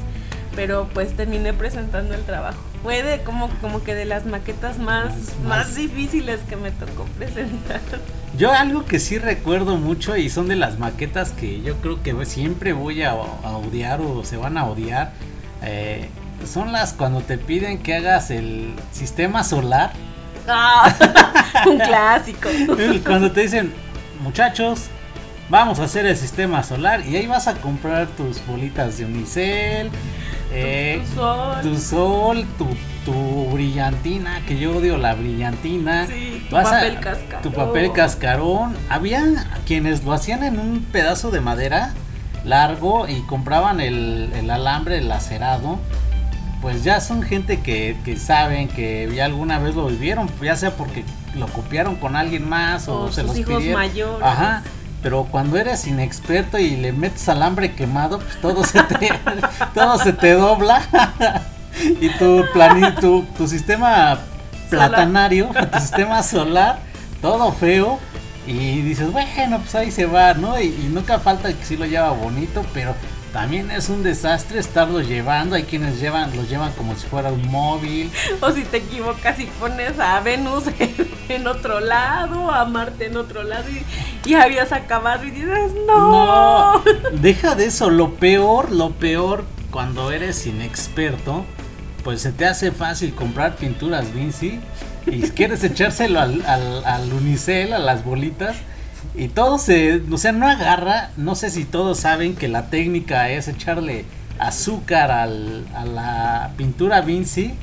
pero pues terminé presentando el trabajo. Fue de como, como que de las maquetas Más- más más- difíciles que me tocó presentar. Yo algo que sí recuerdo mucho y son de las maquetas que yo creo que siempre voy a, a odiar o se van a odiar. eh, son las cuando te piden que hagas el sistema solar. Ah, un clásico. Cuando te dicen, muchachos, vamos a hacer el sistema solar y ahí vas a comprar tus bolitas de unicel, eh, Tu sol. tu sol, tu, tu brillantina, que yo odio la brillantina. Sí, tu Vas a- papel cascarón. Tu papel cascarón. Había quienes lo hacían en un pedazo de madera largo y compraban el, el alambre el lacerado. Pues ya son gente que, que saben que ya alguna vez lo vivieron, ya sea porque lo copiaron con alguien más o, O se sus los hijos pidieron. mayores. Ajá. Pero cuando eres inexperto y le metes alambre quemado, pues todo se te, todo se te dobla. y tu, plani- tu, tu sistema platanario, tu sistema solar, todo feo. Y dices, bueno, pues ahí se va, ¿no? Y, y nunca falta que sí lo lleva bonito, pero también es un desastre estarlo llevando. Hay quienes llevan, lo llevan como si fuera un móvil. O si te equivocas y pones a Venus en, en otro lado, a Marte en otro lado y, y habías acabado y dices, no. No, deja de eso. Lo peor, lo peor cuando eres inexperto, pues se te hace fácil comprar pinturas Vinci y quieres echárselo al, al, al unicel, a las bolitas. Y todo se, o sea, no agarra, no sé si todos saben que la técnica es echarle azúcar al, a la pintura Vinci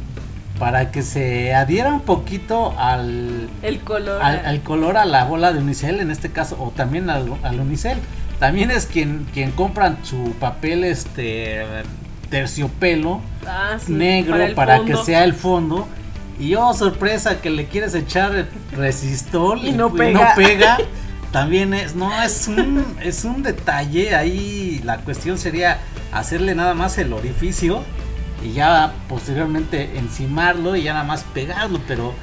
para que se adhiera un poquito al, El color. al, al color a la bola de unicel en este caso o también al, al unicel también es quien quien compran su papel este terciopelo Ah, sí, negro el para, fondo. que sea el fondo y oh sorpresa que le quieres echar resistol Y no pega. pega. también es no es un es un detalle ahí la cuestión sería hacerle nada más el orificio y ya posteriormente encimarlo y ya nada más pegarlo pero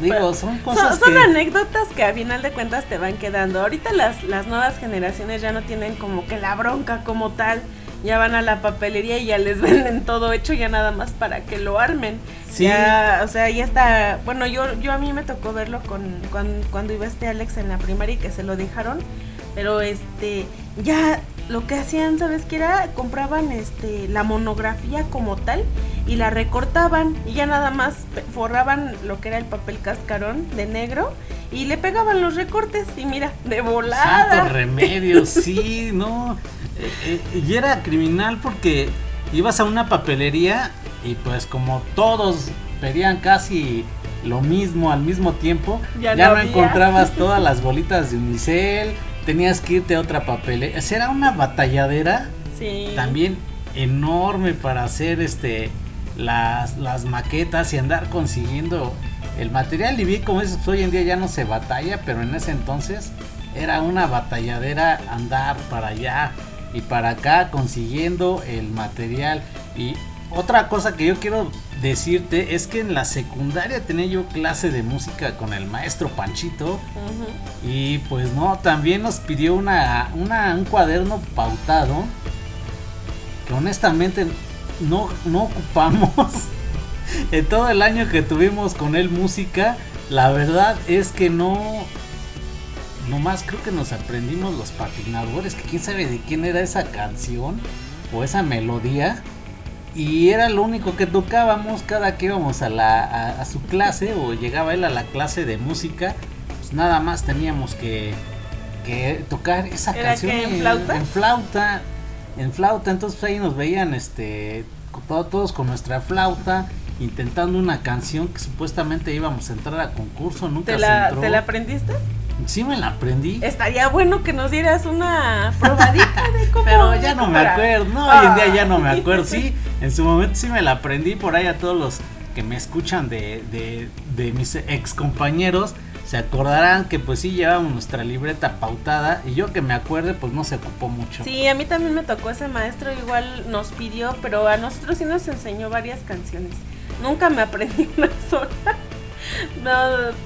digo Pero son Son, cosas son que anécdotas que a final de cuentas te van quedando. Ahorita las, las nuevas generaciones ya no tienen como que la bronca como tal. Ya van a la papelería y ya les venden todo hecho ya nada más para que lo armen. Sí. Ya, o sea, ya está. Bueno, yo, yo a mí me tocó verlo con, cuando iba este Alex en la primaria y que se lo dejaron. Pero este, ya lo que hacían, ¿sabes qué era? Compraban este la monografía como tal y la recortaban y ya nada más forraban lo que era el papel cascarón de negro y le pegaban los recortes y mira, de volada. Santo remedio, sí, no. Eh, eh, y era criminal porque ibas a una papelería y pues como todos pedían casi lo mismo al mismo tiempo, Ya ya, no no, encontrabas todas las bolitas de unicel, tenías que irte a otra sea, Era una batalladera Sí. también enorme para hacer este las, las maquetas y andar consiguiendo el material. Y bien como dices pues, hoy en día ya no se batalla pero en ese entonces era una batalladera andar para allá y para acá consiguiendo el material. Y otra cosa que yo quiero decirte es que en la secundaria tenía yo clase de música con el maestro Panchito y pues no, también nos pidió una, una- un cuaderno pautado que honestamente no, no ocupamos en todo el año que tuvimos con él música. La verdad es que no, nomás creo que nos aprendimos los patinadores, que quién sabe de quién era esa canción o esa melodía. Y era lo único que tocábamos cada que íbamos a, la, a, a su clase o llegaba él a la clase de música. Pues nada más teníamos que, que tocar esa ¿Era canción en flauta? en flauta. En flauta, entonces pues, ahí nos veían este todos con nuestra flauta intentando una canción que supuestamente íbamos a entrar a concurso, nunca ¿Te se la, entró. ¿Te la aprendiste? Sí me la aprendí. Estaría bueno que nos dieras una probadita de cómo. Pero ya no me acuerdo, no, hoy en día ya no me acuerdo, sí, en su momento sí me la aprendí por ahí a todos los que me escuchan de, de, de mis ex compañeros, se acordarán que pues sí llevábamos nuestra libreta pautada y yo que me acuerde pues no se ocupó mucho. Sí, a mí también me tocó ese maestro, igual nos pidió, pero a nosotros sí nos enseñó varias canciones. Nunca me aprendí una sola. No,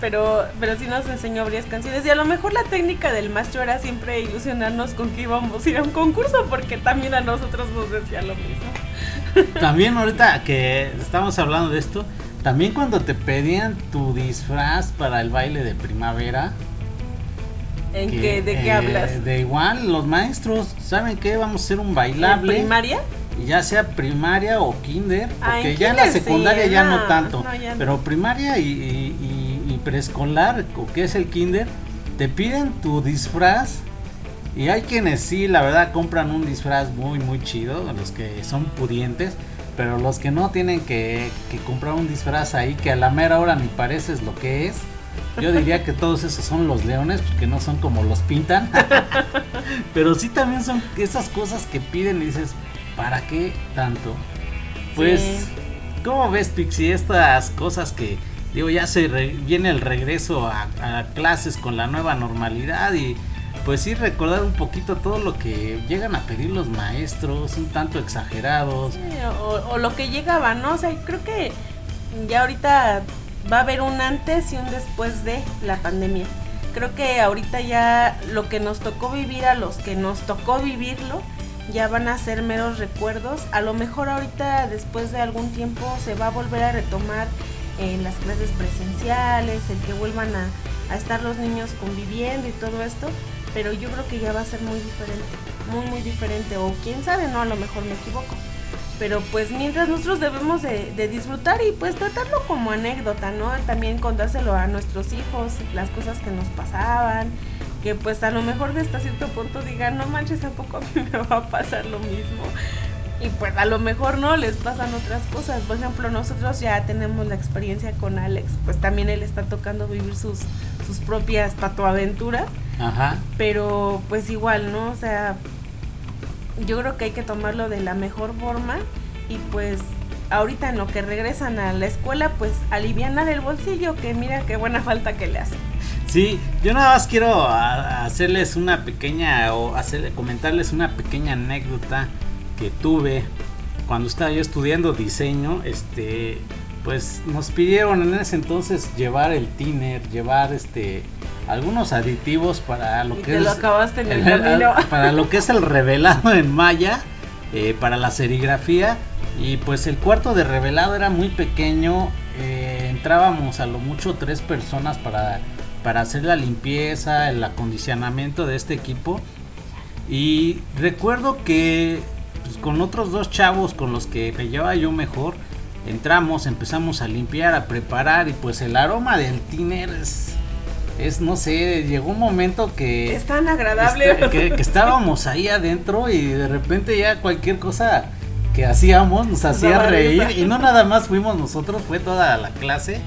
pero, pero sí nos enseñó varias canciones. Y a lo mejor la técnica del maestro era siempre ilusionarnos con que íbamos a ir a un concurso, porque también a nosotros nos decía lo mismo. También ahorita que estamos hablando de esto, también cuando te pedían tu disfraz para el baile de primavera, ¿En que, qué, ¿De qué eh, hablas? De igual, los maestros, ¿saben qué? Vamos a hacer un ¿En bailable. primaria? Ya sea primaria o kinder, Ah, porque en ya en la sí, secundaria ya no no, tanto, no, ya no. pero primaria y, y- y- y preescolar, o que es el kinder, te piden tu disfraz y hay quienes sí, la verdad, compran un disfraz muy, muy chido, los que son pudientes, pero los que no tienen que, que comprar un disfraz ahí, que a la mera hora ni pareces lo que es. Yo diría que todos esos son los leones, porque no son como los pintan. Pero sí también son esas cosas que piden y dices, ¿para qué tanto? Pues, Sí. ¿cómo ves, Pixie? Estas cosas que, digo, ya se re- viene el regreso a, a clases con la nueva normalidad y pues sí recordar un poquito todo lo que llegan a pedir los maestros, un tanto exagerados. Sí, o, o lo que llegaba, ¿no? O sea, creo que ya ahorita va a haber un antes y un después de la pandemia. Creo que ahorita ya lo que nos tocó vivir a los que nos tocó vivirlo, ya van a ser meros recuerdos. A lo mejor ahorita después de algún tiempo se va a volver a retomar en las clases presenciales, el que vuelvan a, estar los niños conviviendo y todo esto, pero yo creo que ya va a ser muy diferente, muy muy diferente, o quién sabe, no, a lo mejor me equivoco. Pero pues mientras nosotros debemos de, de disfrutar y pues tratarlo como anécdota, ¿no? También contárselo a nuestros hijos, las cosas que nos pasaban, que pues a lo mejor de hasta cierto punto digan, no manches, ¿a poco a mí me va a pasar lo mismo? Y pues a lo mejor no, les pasan otras cosas. Por ejemplo, nosotros ya tenemos la experiencia con Alex, pues también él está tocando vivir sus, sus propias patoaventuras, Ajá. pero pues igual, ¿no? O sea, yo creo que hay que tomarlo de la mejor forma y pues ahorita en lo que regresan a la escuela, pues alivianar el bolsillo, que mira qué buena falta que le hace. Sí, yo nada más quiero hacerles una pequeña o hacerle, comentarles una pequeña anécdota que tuve cuando estaba yo estudiando diseño, este pues nos pidieron en ese entonces llevar el tiner, llevar este algunos aditivos para lo Y que te es lo acabaste en el el- camino. para lo que es el revelado en maya, eh, para la serigrafía y pues el cuarto de revelado era muy pequeño, eh, entrábamos a lo mucho tres personas para para hacer la limpieza, el acondicionamiento de este equipo y recuerdo que pues, con otros dos chavos con los que me llevaba yo mejor, entramos, empezamos a limpiar, a preparar y pues el aroma del tiner es, es no sé, llegó un momento que... Es tan agradable. Este, que, que estábamos ahí adentro y de repente ya cualquier cosa que hacíamos nos hacía reír y no nada más fuimos nosotros, fue toda la clase.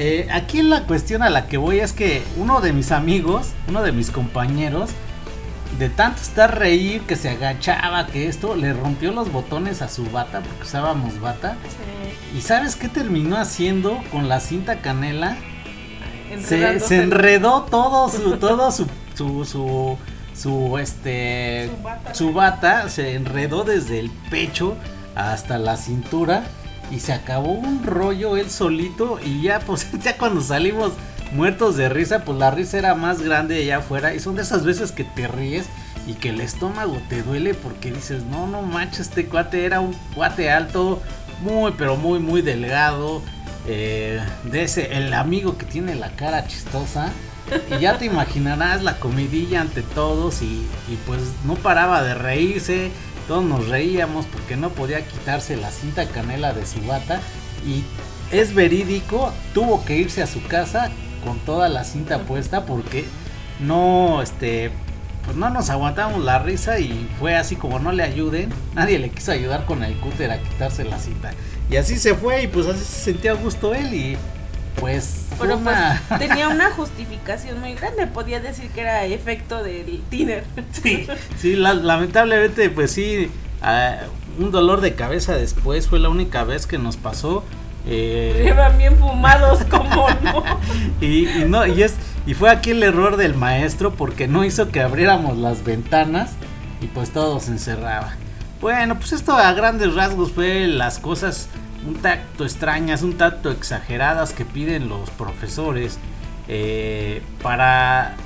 Eh, aquí la cuestión a la que voy es que uno de mis amigos, uno de mis compañeros, de tanto estar reír que se agachaba, que esto, le rompió los botones a su bata porque usábamos bata. Sí, ¿Y sabes qué terminó haciendo con la cinta canela? se, se enredó todo su todo su su su, su, este Su bata. su bata se enredó desde el pecho hasta la cintura y se acabó un rollo él solito y ya pues ya cuando salimos muertos de risa pues la risa era más grande allá afuera y son de esas veces que te ríes y que el estómago te duele porque dices no no manches este cuate era un cuate alto muy pero muy muy delgado eh, de ese, el amigo que tiene la cara chistosa. Y ya te imaginarás la comidilla ante todos y, y pues no paraba de reírse. Todos nos reíamos porque no podía quitarse la cinta canela de su bata. Y es verídico, tuvo que irse a su casa con toda la cinta puesta porque no, este, pues no nos aguantamos la risa y fue así como no le ayuden. Nadie le quiso ayudar con el cúter a quitarse la cinta. Y así se fue y pues así se sentía a gusto él y pues pues tenía una justificación muy grande, podía decir que era efecto del tiner. sí, sí, la- lamentablemente pues sí, ah, un dolor de cabeza después fue la única vez que nos pasó. eh, Llevan bien fumados, como no. y, y no, y es, y fue aquí el error del maestro porque no hizo que abriéramos las ventanas y pues todo se encerraba. Bueno, pues esto a grandes rasgos fue las cosas un tacto extrañas, un tacto exageradas que piden los profesores eh, para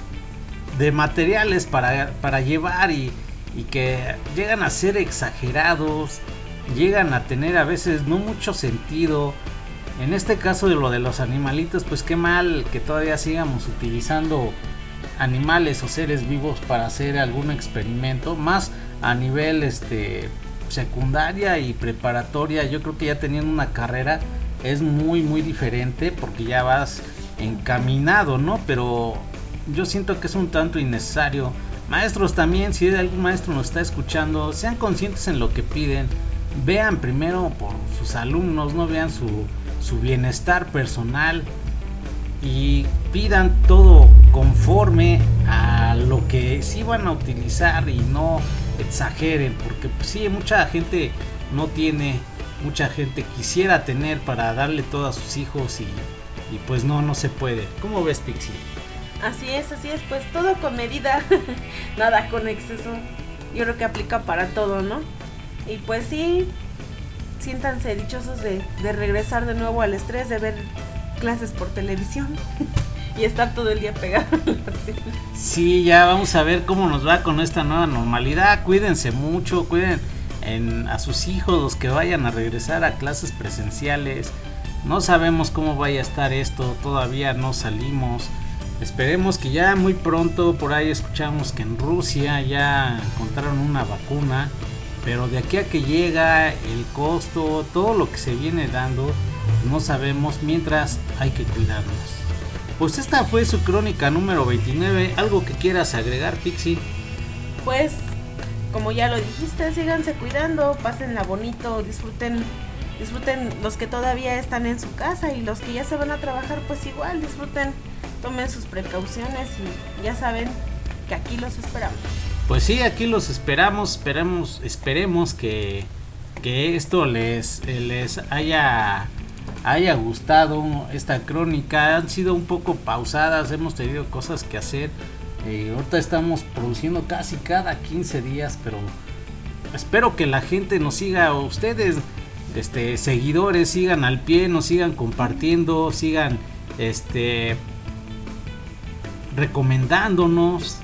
de materiales para, para llevar y, y que llegan a ser exagerados, llegan a tener a veces no mucho sentido. En este caso de lo de los animalitos, pues qué mal que todavía sigamos utilizando animales o seres vivos para hacer algún experimento, más a nivel este secundaria y preparatoria. Yo creo que ya teniendo una carrera es muy muy diferente porque ya vas encaminado, ¿no? Pero yo siento que es un tanto innecesario. Maestros también, si algún maestro nos está escuchando, sean conscientes en lo que piden. Vean primero por sus alumnos, no vean su, su bienestar personal y pidan todo conforme a lo que sí van a utilizar y no exageren, porque pues, sí, mucha gente no tiene, mucha gente quisiera tener para darle todo a sus hijos y, y pues no, no se puede. ¿Cómo ves, Pixie? Así es, así es, pues todo con medida, nada con exceso. Yo creo que aplica para todo, ¿no? Y pues sí, siéntanse dichosos de, de regresar de nuevo al estrés, de ver clases por televisión y estar todo el día pegado a la tele. Sí, ya vamos a ver cómo nos va con esta nueva normalidad. Cuídense mucho, cuiden en- a sus hijos los que vayan a regresar a clases presenciales. No sabemos cómo vaya a estar esto, todavía no salimos. Esperemos que ya muy pronto por ahí escuchamos que en Rusia ya encontraron una vacuna, pero de aquí a que llega el costo, todo lo que se viene dando, no sabemos mientras hay que cuidarnos. Pues esta fue su crónica número 29. ¿Algo que quieras agregar, Pixie? Pues, como ya lo dijiste, síganse cuidando, pásenla bonito, disfruten, disfruten los que todavía están en su casa y los que ya se van a trabajar, pues igual disfruten, tomen sus precauciones y ya saben que aquí los esperamos. Pues sí, aquí los esperamos. Esperemos, esperemos que, que esto les, eh, les haya, haya gustado esta crónica. Han sido un poco pausadas, hemos tenido cosas que hacer. Eh, ahorita estamos produciendo casi cada 15 días, pero espero que la gente nos siga, ustedes, este, seguidores, sigan al pie, nos sigan compartiendo, sigan, este, recomendándonos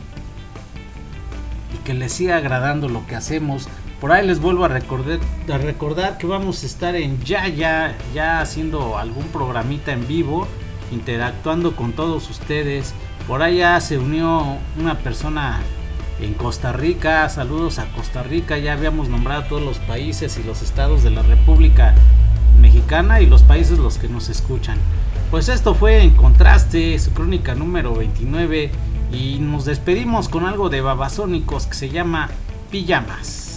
y que les siga agradando lo que hacemos. Por ahí les vuelvo a recordar, a recordar que vamos a estar en ya ya ya haciendo algún programita en vivo, interactuando con todos ustedes. Por ahí ya se unió una persona en Costa Rica. Saludos a Costa Rica. Ya habíamos nombrado todos los países y los estados de la República Mexicana y los países los que nos escuchan. Pues esto fue en contraste, su crónica número 29 y nos despedimos con algo de babasónicos que se llama Pijamas.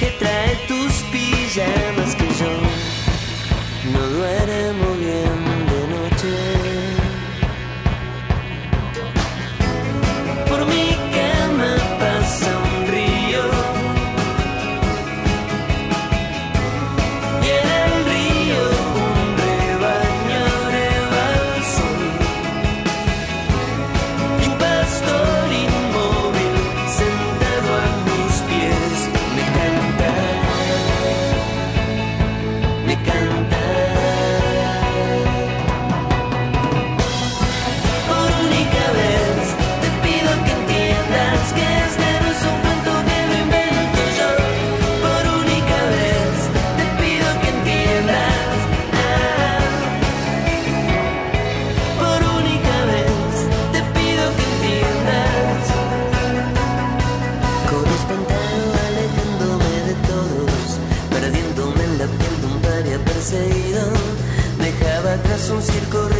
Dije trae tus pijamas que yo no duermo un circo